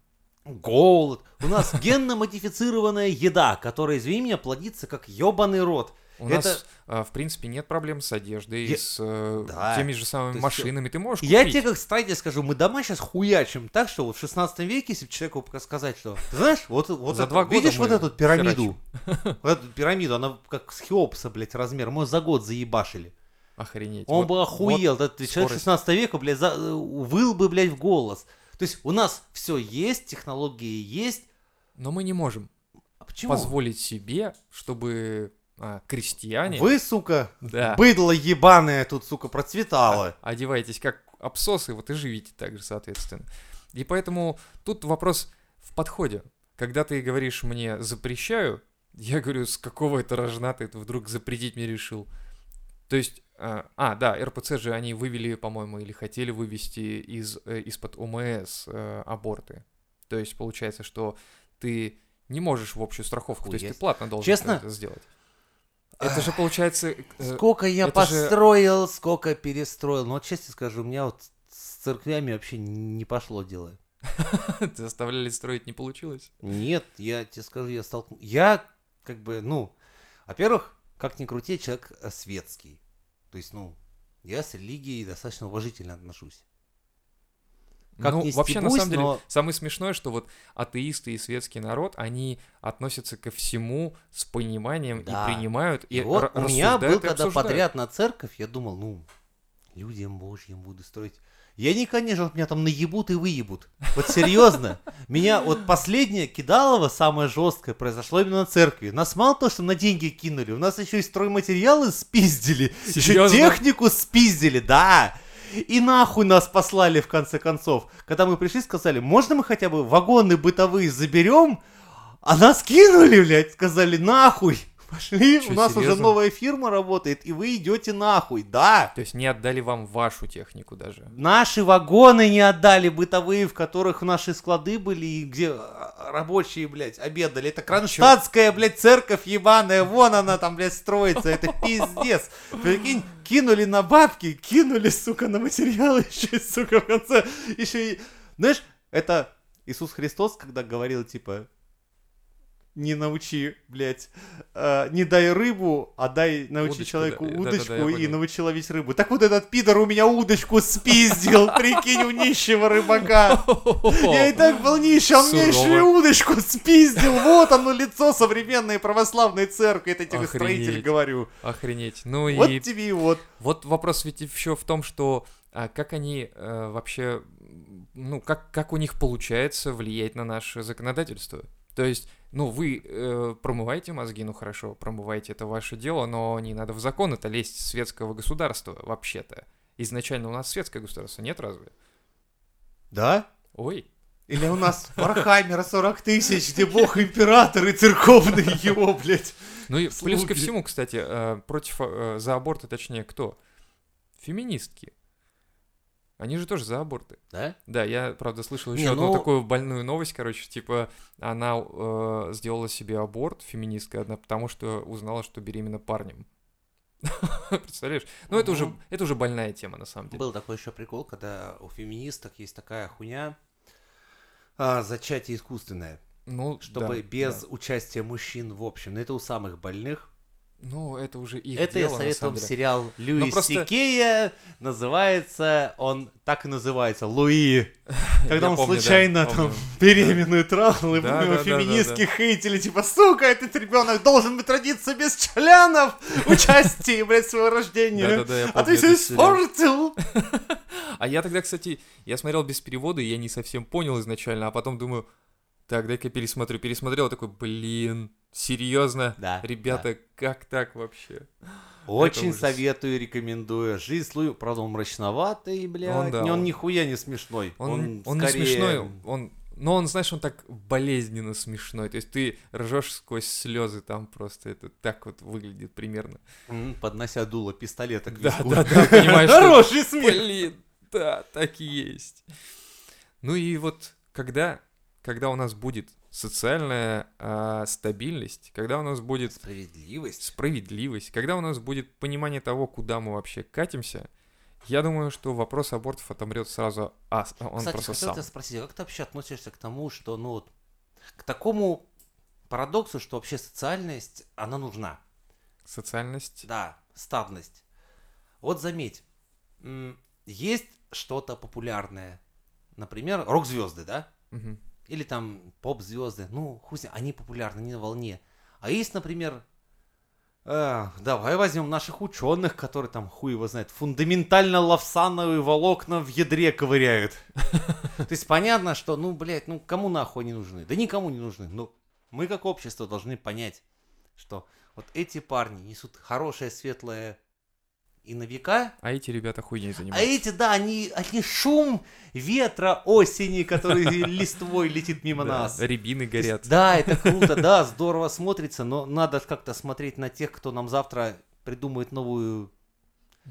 голод. У нас [laughs] генно-модифицированная еда, которая, извини меня, плодится как ебаный рот. У это- нас, в принципе, нет проблем с одеждой, Я- с э, Да. теми же самыми То есть, машинами. Ты можешь Я купить. тебе как строитель скажу, мы дома сейчас хуячим так, что вот в 16 веке, если бы человеку сказать, что, ты знаешь, вот, вот За это- два видишь вот эту пирамиду, вот эту пирамиду, она как с Хеопса, блядь, размер, мы за год заебашили. Охренеть. Он Вот- бы охуел, этот человек скорость. 16 века, блядь, за- э, выл бы, блядь, в голос. То есть у нас все есть, технологии есть. Но мы не можем А почему? позволить себе, чтобы а, крестьяне Вы, сука, Да. быдло ебаное тут, сука, процветало. одеваетесь как обсосы, вот и живите так же, соответственно. И поэтому тут вопрос в подходе. Когда ты говоришь мне «запрещаю», я говорю, с какого это рожна ты вдруг запретить мне решил? То есть, а, а, да, РПЦ же они вывели, по-моему, или хотели вывести из, э, из-под ОМС э, аборты. То есть, получается, что ты не можешь в общую страховку, то есть ты платно должен Честно? это сделать. Это же получается... э, Сколько я это же- построил, сколько перестроил. Но вот честно скажу, у меня вот с церквями вообще не пошло дело. [laughs] заставляли строить, не получилось? Нет, я тебе скажу, я столкнулся. Я, как бы, ну, во-первых, как ни крути, человек светский. То есть, ну, я с религией достаточно уважительно отношусь. Как ну, вообще, на стебусь, самом деле, но- самое смешное, что вот атеисты и светский народ, они относятся ко всему с пониманием Да. и принимают, и, И вот у меня был, когда подряд на церковь, я думал, ну, людям божьим буду строить. Я не, конечно, вот меня там наебут и выебут. Вот серьезно. Меня вот последнее кидалово, самое жесткое, произошло именно на церкви. Нас мало то, что на деньги кинули, у нас еще и стройматериалы спиздили. Еще Серьезно? технику спиздили, да. И нахуй нас послали в конце концов. Когда мы пришли, сказали, можно мы хотя бы вагоны бытовые заберем? А нас кинули, блядь, сказали, нахуй. Пошли, Чё, у нас уже серьезно? новая фирма работает, и вы идете нахуй, да. То есть не отдали вам вашу технику даже. Наши вагоны не отдали бытовые, в которых наши склады были, и где а, рабочие, блядь, обедали. Это кронштадтская, блядь, церковь ебаная, вон она там, блядь, строится, это пиздец. Прикинь, кинули на бабки, кинули, сука, на материалы [laughs] еще, сука, в конце, еще и... Знаешь, это Иисус Христос, когда говорил, типа, не научи, блядь, э, не дай рыбу, а дай научи Удочку, человеку да. Да-да-да, я удочку и понял. научи ловить рыбу. Так вот этот пидор у меня удочку спиздил, [laughs] прикинь, у нищего рыбака. Я и так был нищий, а мне еще и удочку спиздил. Вот оно лицо современной православной церкви, это тебе строитель говорю. Охренеть. Ну Вот и тебе и вот. вот вопрос ведь еще в том, что а, как они э, вообще, ну, как, как у них получается влиять на наше законодательство? То есть, ну, вы э, промываете мозги, ну хорошо, промываете, это ваше дело, но не надо в закон это лезть светского государства, вообще-то. Изначально у нас светское государство, нет разве? Да? Ой, Или у нас Вархаммера 40 тысяч, где бог император и церковный [laughs] его, блядь. Ну и плюс ко Слуги. всему, кстати, э, против, э, за аборты, точнее, кто? Феминистки. Они же тоже за аборты. Да? Да, я, правда, слышал Не, еще одну ну- такую больную новость, короче, типа, она э, сделала себе аборт, феминистка одна, потому что узнала, что беременна парнем. [laughs] Представляешь? Ну, это уже, Мгм. это уже больная тема, на самом деле. Был такой еще прикол, когда у феминисток есть такая хуйня, а, зачатие искусственное, Ну, чтобы да, без да. участия мужчин в общем. Но это у самых больных. Ну, это уже их это дело, я советую вам сериал Льюис просто- Сикея. Называется, он так и называется, Луи. [laughs] Когда он помню, да, случайно там помню. [laughs] беременную трахнул, и Да, его да, да, феминистки хейтили, типа, сука, этот ребенок должен быть родиться без членов [laughs] участия, блядь, своего рождения. А ты все испортил. А я тогда, кстати, я смотрел без перевода, и я не совсем понял изначально, а потом думаю, так, дай-ка пересмотрю. Пересмотрел, такой, блин, Серьезно? Да, Ребята, как так вообще? Очень советую, рекомендую. Жизнь Луи, правда, он мрачноватый, блядь. Он, да, Не, он он- нихуя не смешной. Он, он, не скорее- смешной, он... Но он, знаешь, он так болезненно смешной. То есть ты ржешь сквозь слезы там просто. Это так вот выглядит примерно. Поднося дуло пистолета к Да, виску. да, да, понимаешь, что- Хороший смех. Блин, да, так и есть. Ну и вот когда, когда у нас будет социальная а, стабильность, когда у нас будет Справедливость. справедливость, когда у нас будет понимание того, куда мы вообще катимся, я думаю, что вопрос абортов отомрет сразу, а он Кстати, просто хотел сам. тебя спросить, а как ты вообще относишься к тому, что, ну вот, к такому парадоксу, что вообще социальность, она нужна? Социальность. Да, стадность. Вот заметь, есть что-то популярное, например, рок-звезды, да? Мгм. Или там поп-звезды, ну, хуй они популярны, они на волне. А есть, например, э, давай возьмем наших ученых, которые там, хуй его знает, фундаментально лавсановые волокна в ядре ковыряют. [laughs] То есть понятно, что, ну, блядь, ну, кому нахуй они нужны? Да никому не нужны. Ну, мы как общество должны понять, что вот эти парни несут хорошее, светлое и на века, А эти ребята хуйней а занимаются. эти, да, они, они шум ветра осени, который [laughs] листвой летит мимо Да, нас. Рябины горят. Да, это круто, да, здорово смотрится, но надо как-то смотреть на тех, кто нам завтра придумает новую...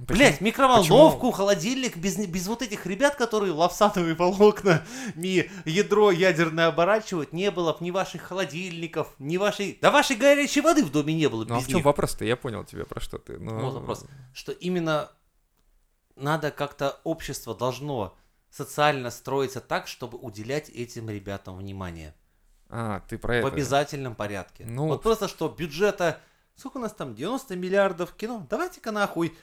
Почему? Блять, микроволновку, холодильник, без, без вот этих ребят, которые лавсатовые волокна, ядро ядерное оборачивают, не было б ни ваших холодильников, ни вашей... Да вашей горячей воды в доме не было Ну а в чем них. вопрос-то? Я понял тебя, про что ты. Ну, Вот вопрос. Что именно надо как-то общество должно социально строиться так, чтобы уделять этим ребятам внимание. А, ты про В это. обязательном порядке. Ну- Вот просто что бюджета... Сколько у нас там? 90 миллиардов кино? Давайте-ка нахуй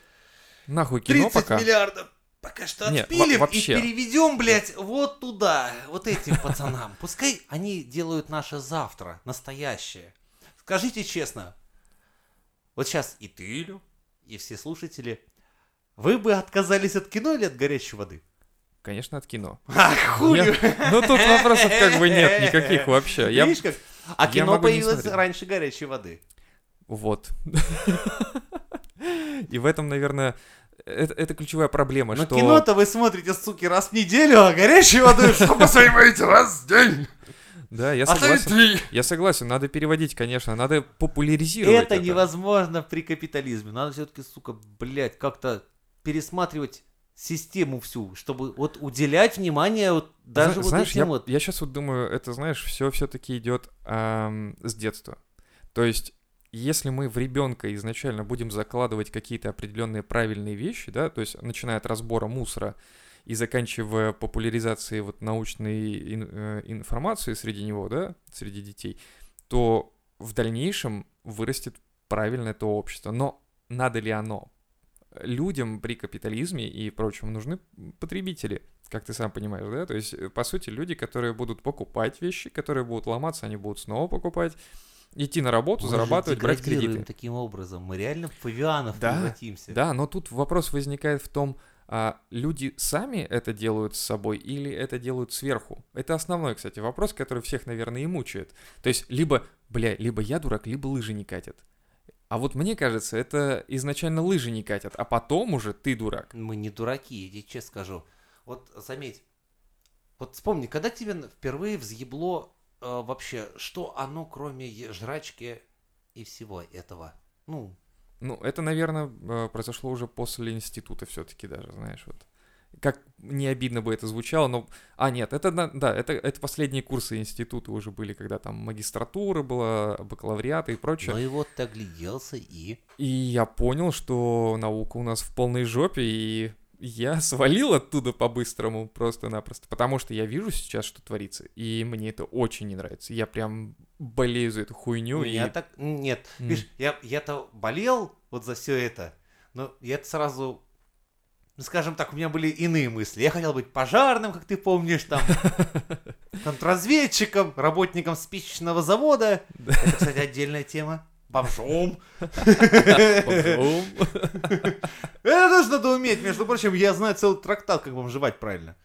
Нахуй кино 30 пока. миллиардов пока что Не, отпилим во- вообще. и переведем, блядь, вот туда, вот этим пацанам. Пускай они делают наше завтра, настоящее. Скажите честно, вот сейчас и ты, Илю, и все слушатели, вы бы отказались от кино или от горячей воды? Конечно, от кино. [laughs] А, хуй! Я- Ну тут вопросов как бы нет никаких вообще. Я... Видишь как? А я кино появилось раньше горячей воды. Вот. [laughs] И в этом, наверное, это, это ключевая проблема, Но что... кино-то вы смотрите, суки, раз в неделю, а горячей воды что посмотрите раз в день? Да, я согласен. Я согласен, надо переводить, конечно, надо популяризировать Это невозможно при капитализме. Надо все-таки, сука, блядь, как-то пересматривать систему всю, чтобы вот уделять внимание вот даже Зна- вот знаешь, этим я, вот. я сейчас вот думаю, это, знаешь, все все-таки идет ам, с детства. То есть, если мы в ребенка изначально будем закладывать какие-то определенные правильные вещи, да, то есть, начиная от разбора мусора и заканчивая популяризацией вот научной ин- э, информации среди него, да, среди детей, то в дальнейшем вырастет правильное то общество. Но надо ли оно? Людям при капитализме и прочем нужны потребители, как ты сам понимаешь, да? То есть, э, по сути, люди, которые будут покупать вещи, которые будут ломаться, они будут снова покупать, идти на работу, Мы зарабатывать, брать кредиты. таким образом. Мы реально в павианов Да, превратимся. Да, но тут вопрос возникает в том, а люди сами это делают с собой или это делают сверху? Это основной, кстати, вопрос, который всех, наверное, и мучает. То есть, либо, бля, либо я дурак, либо лыжи не катят. А вот мне кажется, это изначально лыжи не катят, а потом уже ты дурак. Мы не дураки, я тебе честно скажу. Вот заметь, вот вспомни, когда тебе впервые взъебло э, вообще, что оно кроме жрачки и всего этого? Ну, Ну, это, наверное, э, произошло уже после института все-таки даже, знаешь, вот. Как не обидно бы это звучало, но... А, нет, это, да, это, это последние курсы института уже были, когда там магистратура была, бакалавриат и прочее. ну и вот ты огляделся и... И я понял, что наука у нас в полной жопе, и я [laughs] свалил оттуда по-быстрому просто-напросто, потому что я вижу сейчас, что творится, и мне это очень не нравится. Я прям болею за эту хуйню, Ну, и... я так... Нет, М. видишь, я, я-то болел вот за все это, но я сразу... Ну, скажем так, у меня были иные мысли. Я хотел быть пожарным, как ты помнишь, там, [laughs] контрразведчиком, работником спичечного завода. Это, кстати, отдельная тема. Бомжом. Бомжом. Это тоже надо уметь. Между прочим, я знаю целый трактат, как бомжевать правильно.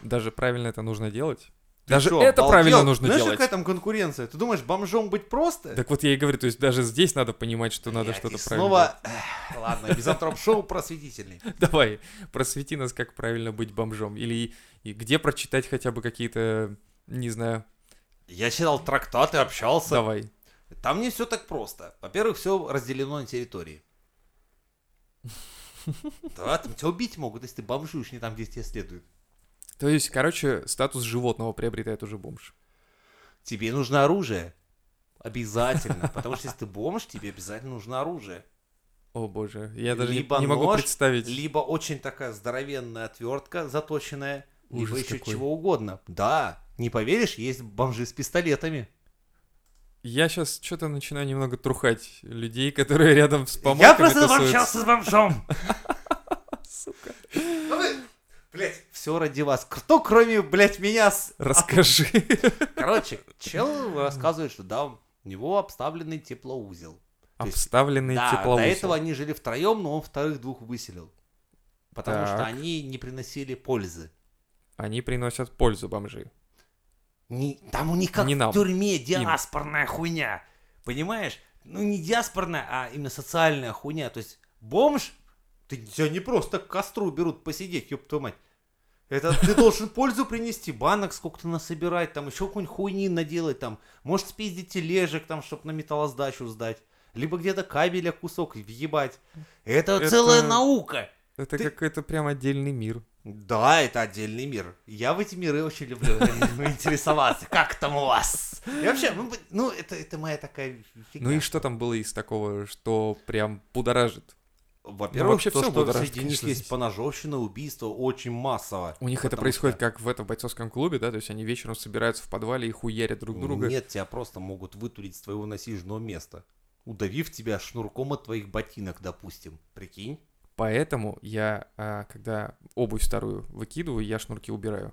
Даже правильно это нужно делать. Ты Даже чё, это обалдел? правильно нужно Знаешь, делать. какая там конкуренция? Ты думаешь, бомжом быть просто? Так вот я и говорю, то есть даже здесь надо понимать, что надо Блядь, что-то и правильно снова... Эх, Ладно, мизантроп-шоу просветительный. делать. [laughs] Давай, просвети нас, как правильно быть бомжом. Или и где прочитать хотя бы какие-то, не знаю, Я читал трактаты, общался. давай. Там не все так просто. Во-первых, все разделено на территории. Да, там тебя убить могут, если ты бомжуешь не там, где тебя следует. То есть, короче, статус животного приобретает уже бомж. Тебе нужно оружие. Обязательно. Потому что если ты бомж, тебе обязательно нужно оружие. О боже, я даже не, Либо не могу нож, представить. Либо очень такая здоровенная отвертка заточенная, Ужас либо еще какой. чего угодно. Да, не поверишь, есть бомжи с пистолетами. Я сейчас что-то начинаю немного трухать людей, которые рядом с Я помойками просто тусуются. общался с бомжом. [laughs] Сука. Блять, все ради вас. Кто кроме, блять, меня с... Расскажи. [laughs] Короче, чел рассказывает, что да, у него обставленный теплоузел. То есть, Обставленный Да, до теплоусел. этого они жили втроем, но он вторых двух выселил. Потому что Так. они не приносили пользы. Они приносят пользу бомжи. Не, там у них как Не нам. в тюрьме диаспорная хуйня. Понимаешь? Ну не диаспорная, а именно социальная хуйня. То есть бомж, ты, тебя не просто к костру берут посидеть, ёб твою мать. Это ты должен пользу принести, банок сколько-то насобирать, там еще какую-нибудь хуйни наделать, там, может спиздить тележек, там, чтобы на металлоздачу сдать, либо где-то кабеля кусок въебать. Это, Это- целая наука. Это Ты- какой-то прям отдельный мир. Да, это отдельный мир. Я в эти миры очень люблю интересоваться. Как там у вас? И вообще, ну, ну это, это моя такая фигня. Ну и что там было из такого, что прям будоражит? Во-первых, вообще то, всё что будоражит, среди них есть поножовщина, убийство очень массово. У них это происходит что- как в этом бойцовском клубе, да? То есть они вечером собираются в подвале и хуярят друг друга. Нет, тебя просто могут вытурить с твоего насиженного места. Удавив тебя шнурком от твоих ботинок, допустим. Прикинь? Поэтому я, а, когда обувь старую выкидываю, я шнурки убираю.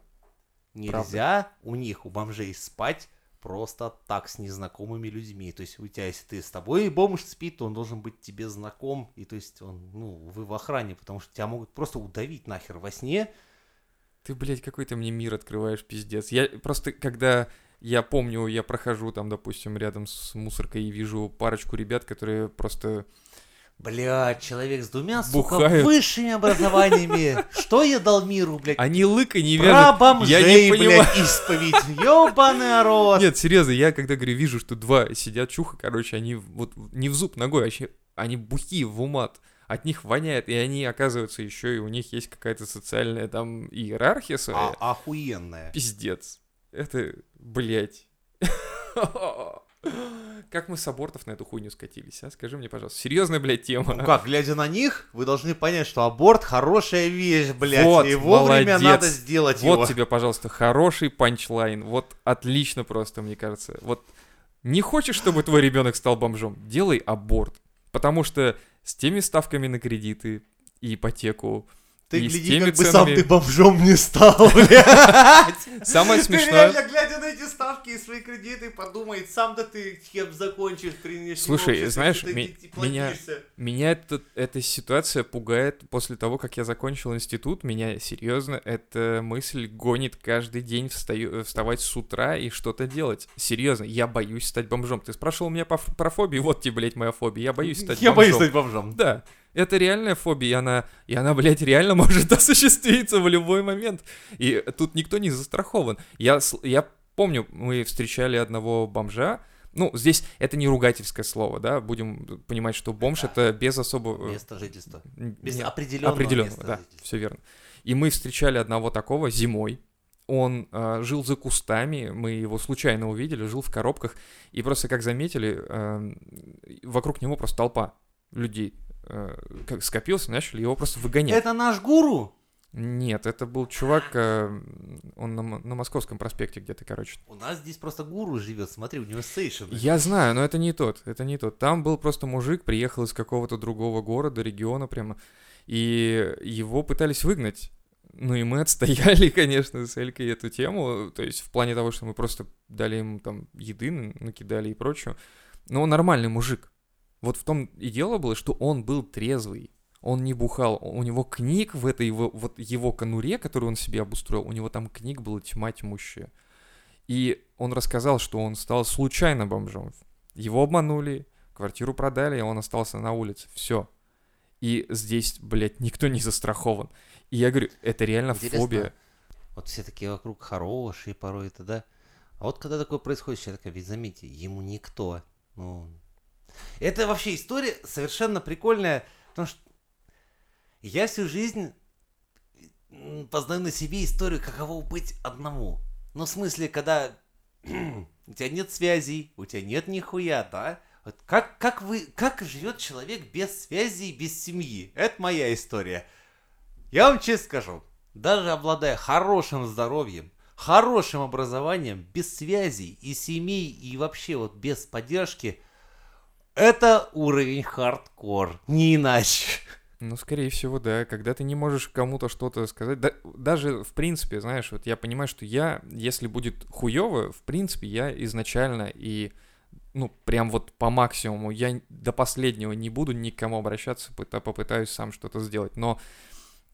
Нельзя у них, у бомжей, спать просто так с незнакомыми людьми. То есть у тебя, если ты с тобой бомж спит, то он должен быть тебе знаком. И то есть он, ну, вы в охране, потому что тебя могут просто удавить нахер во сне. Ты, блядь, какой-то мне мир открываешь, пиздец. Я просто, когда я помню, я прохожу там, допустим, рядом с мусоркой и вижу парочку ребят, которые просто... Блядь, человек с двумя, сука, Бухают. высшими образованиями. [laughs] Что я дал миру, блядь? Они лыка не Про вяжут. бомжей, я не понимаю. блядь, исповедь. [laughs] Ёбаный рот. Нет, серьезно, я когда говорю, вижу, что два сидят чуха, короче, они вот не в зуб ногой, а вообще они бухие в умат. От них воняет, и они, оказывается, еще и у них есть какая-то социальная там иерархия своя. А, охуенная. Пиздец. Это, блядь. [laughs] [gasps] Как мы с абортов на эту хуйню скатились, а? Скажи мне, пожалуйста. Серьезная, блядь, тема. Ну как, глядя на них, вы должны понять, что аборт хорошая вещь, блядь. Вот, и вовремя молодец. надо сделать Вот его. тебе, пожалуйста, хороший панчлайн. Вот отлично просто, мне кажется. Вот не хочешь, чтобы твой ребенок стал бомжом? Делай аборт. Потому что с теми ставками на кредиты и ипотеку, Ты и гляди, как бы сам ценами- ты бомжом не стал, [laughs] блядь. Самое Ты смешное... реально, глядя на эти ставки и свои кредиты, подумай, сам да ты хеп закончишь при Слушай, знаешь, ты меня-. Меня это, эта ситуация пугает после того, как я закончил институт. Меня серьезно эта мысль гонит каждый день встаю, вставать с утра и что-то делать. Серьезно, я боюсь стать бомжом. Ты спрашивал меня про фобии, вот тебе, блядь, моя фобия. Я боюсь [laughs] стать Я бомжом. боюсь стать бомжом. Да, это реальная фобия, и она, и она, блядь, реально может [laughs] осуществиться в любой момент. И тут никто не застрахован. Я, я помню, мы встречали одного бомжа, ну, здесь это не ругательское слово, да, будем понимать, что бомж Да. это без особого... Место жительства. н- Без определенного, определенного, места да, жительства. все верно. И мы встречали одного такого зимой. Он а, жил за кустами, мы его случайно увидели, жил в коробках, и просто как заметили, эм, вокруг него просто толпа людей э, как скопился, начали его просто выгонять. Это наш гуру? Нет, это был чувак, э, он на, на Московском проспекте где-то, короче. У нас здесь просто гуру живет, смотри, у него сейшены. Я знаю, но это не тот, это не тот. Там был просто мужик, приехал из какого-то другого города, региона прямо, и его пытались выгнать. Ну и мы [laughs] отстояли, конечно, с Элькой эту тему, то есть в плане того, что мы просто дали ему там еды, накидали и прочее. Но он нормальный мужик. Вот в том и дело было, что он был трезвый. Он не бухал, у него книг в этой его, вот его конуре, которую он себе обустроил, у него там книг было тьма тьмущая. И он рассказал, что он стал случайно бомжом. Его обманули, квартиру продали, и он остался на улице. Все. И здесь, блядь, никто не застрахован. И я говорю, это реально Интересно, фобия. Вот все такие вокруг хорошие порой это, да? А вот когда такое происходит, человек такой, ведь заметьте, ему никто. Ну, это вообще история совершенно прикольная, потому что я всю жизнь познаю на себе историю, каково быть одному. Ну, в смысле, когда [clears throat] у тебя нет связей, у тебя нет нихуя, да? Вот как, как, вы, как живет человек без связей, без семьи? Это моя история. Я вам честно скажу, даже обладая хорошим здоровьем, хорошим образованием, без связей и семей, и вообще вот без поддержки, это уровень хардкор, не иначе. Ну, скорее всего, да. Когда ты не можешь кому-то что-то сказать. Да, даже, в принципе, знаешь, вот я понимаю, что я, если будет хуево, в принципе, я изначально и, ну, прям вот по максимуму, я до последнего не буду никому обращаться, пыта- попытаюсь сам что-то сделать. Но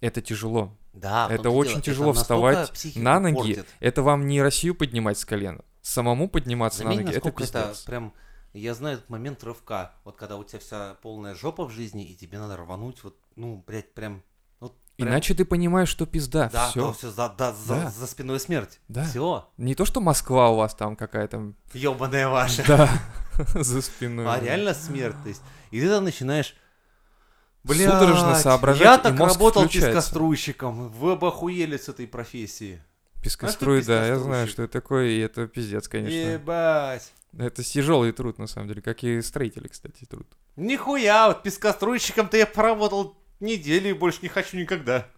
это тяжело. Да, Это очень дело, тяжело настолько вставать на ноги. портит. Это вам не Россию поднимать с колена. Самому подниматься Заметь, на ноги, это насколько это, пиздец. прям... Я знаю этот момент рывка. Вот когда у тебя вся полная жопа в жизни, и тебе надо рвануть, вот, ну, блядь, прям... Вот, прям- Иначе ты понимаешь, что пизда. Да, все. все, за, да, за, Да. за спиной смерть. Да. Все. Не то, что Москва у вас там какая-то. Ебаная ваша. Да. [laughs] За спиной. А реально смерть. То есть, и ты там начинаешь... Блядь, Судорожно соображать, я так работал включается. пескоструйщиком. Вы бы охуели с этой профессии. Пескоструй, да, я знаю, что это такое, и это пиздец, конечно. Ебать. Это тяжелый труд, на самом деле, как и строители, кстати, труд. Нихуя, вот пескоструйщиком-то я поработал неделю и больше не хочу никогда. [laughs]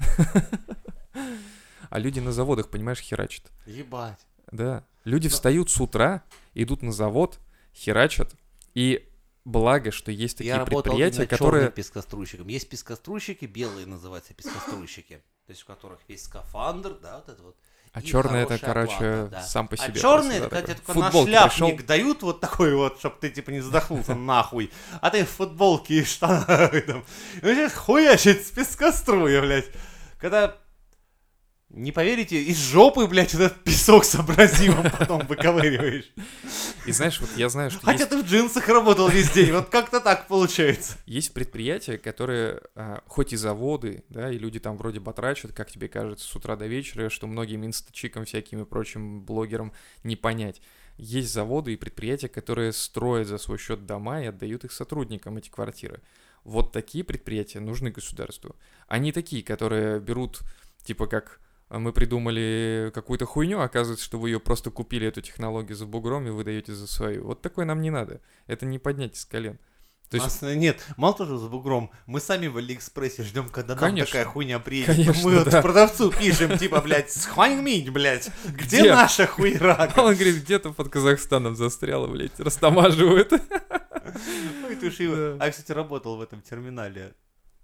А люди на заводах, понимаешь, херачат. Ебать. Да. Люди встают с утра, идут на завод, херачат, и благо, что есть такие я предприятия, которые... черным пескоструйщиком. Есть пескоструйщики, белые называются пескоструйщики. То есть у которых есть скафандр, да, вот это вот. А черный это, короче, оплата, да. сам по А себе. просто, да, это, кстати, такой. только на шляпник пришел. дают вот такой вот, чтобы ты типа не задохнулся [laughs] нахуй. А ты в футболке и штанах [laughs] там. И начинаешь хуячить с пескоструя, блядь. Когда не поверите, из жопы, блядь, этот песок с абразивом потом выковыриваешь. [laughs] И знаешь, вот я знаю, что Хотя есть, ты в джинсах работал весь день, вот как-то так получается. есть предприятия, которые, а, хоть и заводы, да, и люди там вроде батрачат, как тебе кажется, с утра до вечера, что многим инстачикам, всяким и прочим блогерам не понять. Есть заводы и предприятия, которые строят за свой счет дома и отдают их сотрудникам, эти квартиры. Вот такие предприятия нужны государству. А не такие, которые берут, типа как а, мы придумали какую-то хуйню, а оказывается, что вы ее просто купили, эту технологию за бугром и выдаете за свою. Вот такое нам не надо. Это не поднять с колен. То есть, Нас- нет, мало того, с бугром, мы сами в Алиэкспрессе ждем, когда нам Конечно. такая хуйня приедет. Конечно, мы вот да. продавцу пишем, типа, блядь, схваньмить, блядь, где, Где? наша хуйра? он говорит, где-то под Казахстаном застряло, блядь, растамаживают. Ой, ты его- Да. А я, кстати, работал в этом терминале.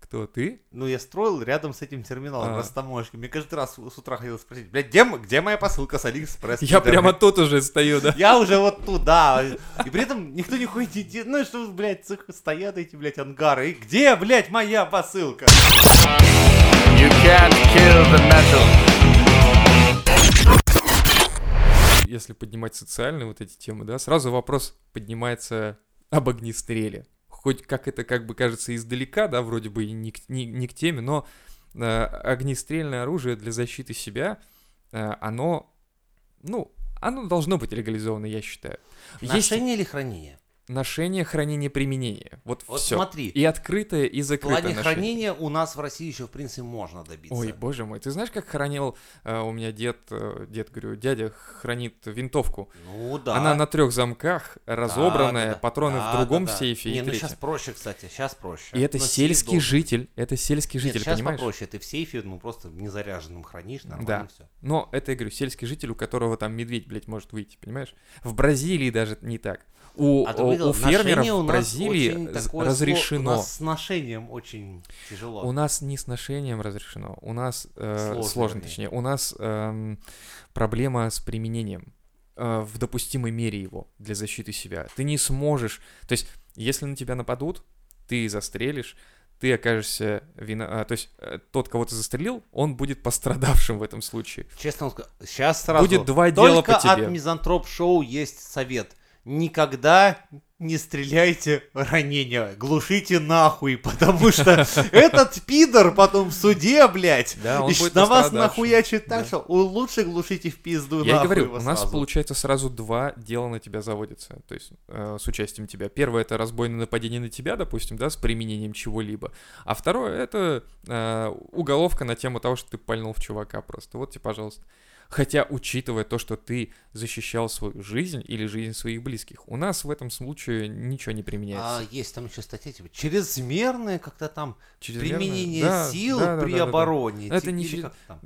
Кто, ты? Ну, я строил рядом с этим терминалом, А. растаможки. Мне каждый раз с утра хотел спросить, блядь, где, где моя посылка с Алиэкспресс? Я Пидоры?» прямо тут уже стою, да? Я уже вот туда. И при этом никто не ходит. Ну, что, блядь, цех- стоят эти, блядь, ангары. И где, блядь, моя посылка? You can't kill the metal. Если поднимать социальные вот эти темы, да, сразу вопрос поднимается об огнестреле. Хоть как это как бы кажется издалека, да, вроде бы не не- не к теме, но э, огнестрельное оружие для защиты себя, э, оно, ну, оно должно быть легализовано, я считаю. Есть Ношение или хранение? Ношение, хранение, применение. Вот, Вот все. смотри. И открытое, и В закрытое плане ношение. хранения у нас в России еще, в принципе, можно добиться. Ой, боже мой, ты знаешь, как хранил э, у меня дед, э, дед, говорю, дядя хранит винтовку. Ну да. Она на трех замках, разобранная, Да, патроны Да, в другом да, да. сейфе Не, и ну третье. сейчас проще, кстати, сейчас проще. И это Но сельский должен- житель, это сельский Нет, житель, сейчас понимаешь? попроще, ты в сейфе, ну просто незаряженным хранишь, нормально Да. все. Но это, я говорю, сельский житель, у которого там медведь, блядь, может выйти, понимаешь? В Бразилии даже не так. У, А у- видел, у фермеров в Бразилии сло- разрешено. У нас с ношением очень тяжело. У нас не с ношением разрешено, у нас э, Сложно, точнее, у нас эм, проблема с применением э, в допустимой мере его для защиты себя. Ты не сможешь, то есть, если на тебя нападут, ты застрелишь, ты окажешься вина... а, то есть э, тот, кого ты застрелил, он будет пострадавшим в этом случае. Честно вам скажу, сейчас сразу. Будет два Только дела по тебе. от Мизантроп Шоу есть совет. Никогда не стреляйте ранения, глушите нахуй, [laughs] потому что этот пидор потом в суде, блядь, Да, он будет на вас нахуячит так, Да. что лучше глушите в пизду Я говорю, у нас сразу. получается сразу два дела на тебя заводятся, то есть э, с участием тебя. Первое это разбойное нападение на тебя, допустим, да, с применением чего-либо, а второе это э, уголовка на тему того, что ты пальнул в чувака просто. Вот тебе, пожалуйста. Хотя, учитывая то, что ты защищал свою жизнь или жизнь своих близких, у нас в этом случае ничего не применяется. А есть там еще статья, типа, чрезмерное как-то там Чрезмерно- применение Да, сил да, да, при да, да, да. обороне. Это типа, не как там.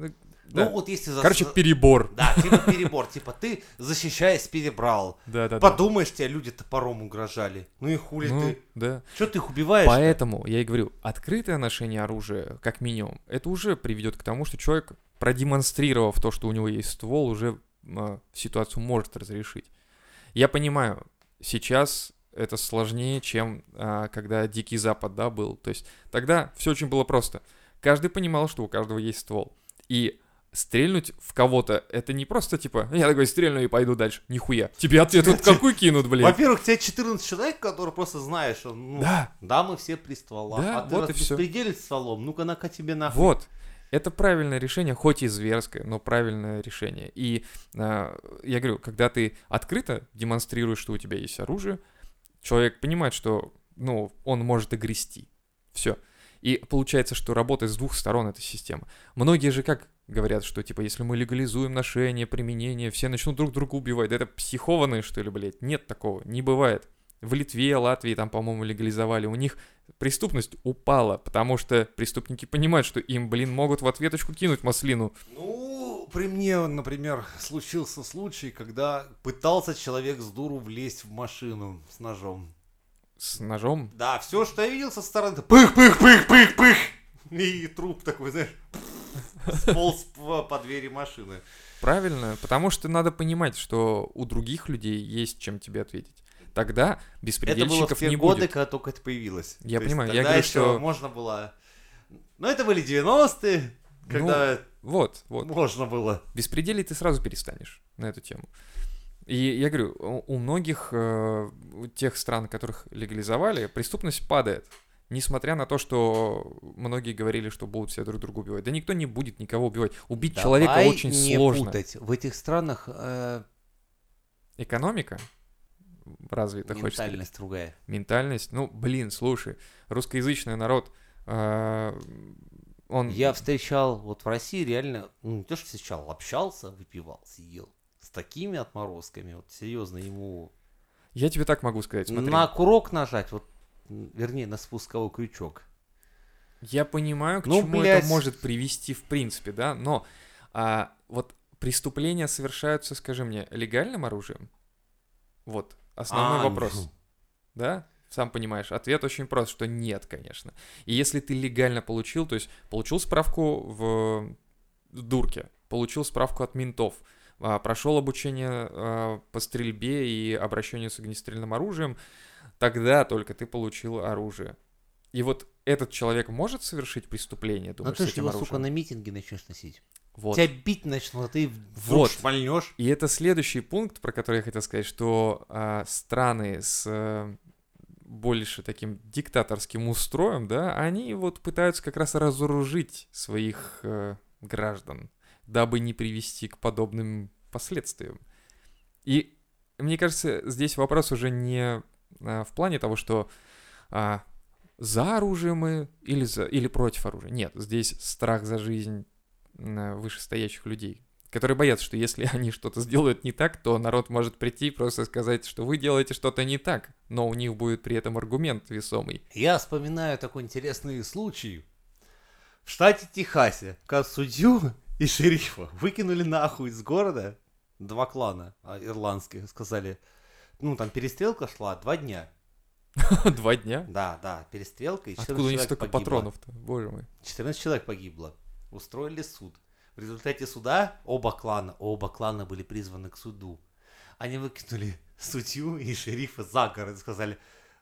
Да. Ну вот если за... Короче, перебор. Да, типа перебор, типа ты, защищаясь, перебрал. Да, да, да. Подумаешь, тебя люди топором угрожали. Ну и хули Ну, ты. да. Че ты их убиваешь? Поэтому я и говорю, открытое ношение оружия, как минимум, это уже приведет к тому, что человек, продемонстрировав то, что у него есть ствол, уже а, ситуацию может разрешить. Я понимаю, сейчас это сложнее, чем а, когда Дикий Запад, да, был. То есть тогда все очень было просто. Каждый понимал, что у каждого есть ствол. И стрельнуть в кого-то, это не просто типа, я такой стрельну и пойду дальше. Нихуя. Тебе ответ тут какой кинут, блин? Во-первых, тебя 14 человек, которые просто знаешь, что, ну, Да. да, мы все при стволах. Да, а ты вот раз и всё. беспределить стволом, ну-ка на-ка тебе нахуй. Вот. Это правильное решение, хоть и зверское, но правильное решение. И а, я говорю, когда ты открыто демонстрируешь, что у тебя есть оружие, человек понимает, что ну, он может огрести. Все. И получается, что работает с двух сторон эта система. Многие же как говорят, что типа, если мы легализуем ношение, применение, все начнут друг друга убивать. Да это психованные, что ли, блядь? Нет такого, не бывает. В Литве, Латвии там, по-моему, легализовали. У них преступность упала, потому что преступники понимают, что им, блин, могут в ответочку кинуть маслину. Ну, при мне, например, случился случай, когда пытался человек с дуру влезть в машину с ножом. С ножом. Да, все, что я видел со стороны, пых-пых-пых-пых-пых. И труп такой, знаешь, сполз по, двери машины. Правильно, потому что надо понимать, что у других людей есть чем тебе ответить. Тогда Это было в беспредельщиков те не годы, будет. когда только это появилось. Я То есть понимаю, я говорю, что- можно было... Ну, это были 90-е, когда Вот, вот. можно было. Беспределить ты сразу перестанешь на эту тему. И я говорю, у многих э, тех стран, которых легализовали, преступность падает. Несмотря на то, что многие говорили, что будут все друг друга убивать. Да никто не будет никого убивать. Убить человека Давай очень не сложно. путать. В этих странах э, Экономика развита, хочешь сказать. ментальность другая. Ментальность. Ну, блин, слушай, русскоязычный народ, э, он... Я встречал вот в России реально, ну, не то что встречал, общался, выпивал, сидел. С такими отморозками, вот серьезно, ему Я тебе так могу сказать, смотри. на курок нажать, вот, вернее, на спусковой крючок. Я понимаю, к Ну, чему блядь. это может привести в принципе, да, но а, вот преступления совершаются, скажи мне, легальным оружием? Вот, основной А, вопрос. ну. Да? Сам понимаешь, ответ очень прост, что нет, конечно. И если ты легально получил, то есть получил справку в дурке, получил справку от ментов, а, прошел обучение а, по стрельбе и обращению с огнестрельным оружием, тогда только ты получил оружие. И вот этот человек может совершить преступление, думаешь, ты с этим его, оружием? сука, на митинге начнешь носить. Вот. Тебя бить начнут, а ты вдруг Вот. шмальнешь. И это следующий пункт, про который я хотел сказать, что а, страны с э, больше таким диктаторским устроем, да, они вот пытаются как раз разоружить своих э, граждан, дабы не привести к подобным последствиям. И мне кажется, здесь вопрос уже не в плане того, что а, за оружие мы или, за, или против оружия. Нет, здесь страх за жизнь м, вышестоящих людей, которые боятся, что если [laughs] они что-то сделают не так, то народ может прийти и просто сказать, что вы делаете что-то не так, но у них будет при этом аргумент весомый. Я вспоминаю такой интересный случай. В штате Техасе, когда судью и шерифа выкинули нахуй из города два клана а, ирландских, сказали, ну там перестрелка шла два дня. [laughs] Два дня? Да, да, перестрелка, и 14 Откуда у них столько погибло. патронов-то? Боже мой. 14 человек погибло. Устроили суд. В результате суда оба клана, оба клана были призваны к суду. Они выкинули судью и шерифа за город и сказали,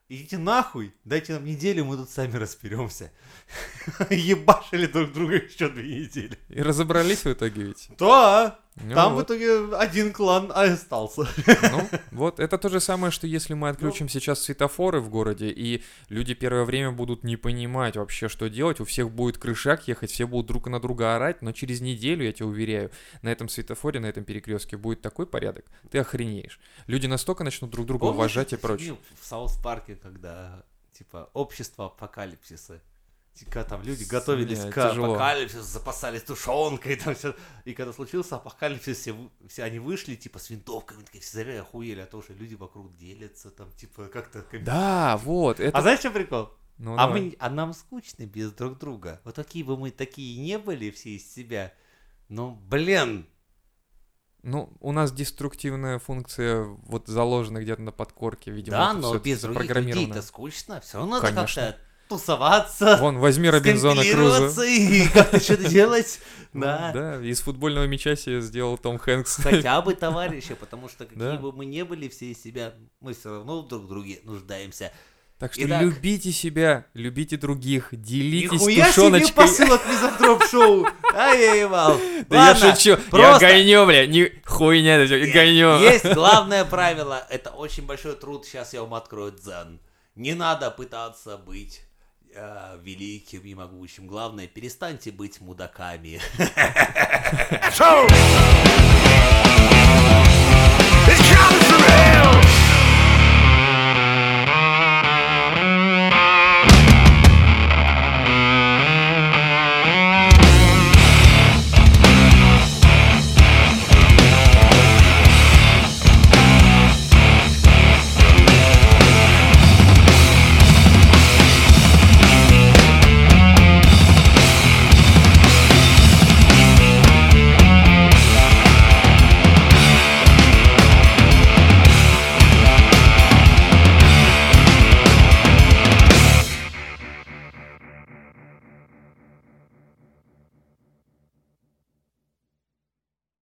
идите нахуй, дайте нам неделю, мы тут сами разберемся. [laughs] Ебашили друг друга еще две недели. И разобрались в итоге ведь. Да, Ну там в вот. итоге один клан [laughs] остался. Ну, вот, это то же самое, что если мы Ну. отключим сейчас светофоры в городе, и люди первое время будут не понимать вообще, что делать, у всех будет крышак ехать, все будут друг на друга орать, но через неделю, я тебе уверяю, на этом светофоре, на этом перекрестке будет такой порядок, ты охренеешь. Люди настолько начнут друг друга Помнишь уважать и прочее. В Саус Парке, когда, типа, общество апокалипсиса. Когда там люди готовились Не, к тяжело. апокалипсису, запасались тушенкой, [laughs] там все. И когда случился апокалипсис, все, все они вышли, типа, с винтовками, такие все заря охуели, а то, что люди вокруг делятся, там, типа, как-то... как- Да, вот, это... А знаешь, что прикол? Ну, а, давай. мы, а нам скучно без друг друга. Вот такие бы мы такие не были все из себя. Ну, блин, Ну, у нас деструктивная функция вот заложена где-то на подкорке, видимо. да, это но без других запрограммировано. людей-то скучно. Все равно Конечно. как-то тусоваться. Вон, возьми Робинзона скомпилироваться и как-то что-то [laughs] делать. Ну, Да. Да, из футбольного мяча себе сделал Том Хэнкс. Хотя бы [laughs] товарищи, потому что какие бы мы не были все из себя, мы все равно друг в друге нуждаемся. Так что Итак. любите себя, любите других, делитесь Нихуя себе тушеночкой. посылок мизантроп шоу. Ай, я ебал. Да я шучу, я гоню, бля, не хуйня это всё, гоню. Есть главное правило. Это очень большой труд. Сейчас я вам открою дзен. Не надо пытаться быть э, великим и могучим. Главное, перестаньте быть мудаками. Show!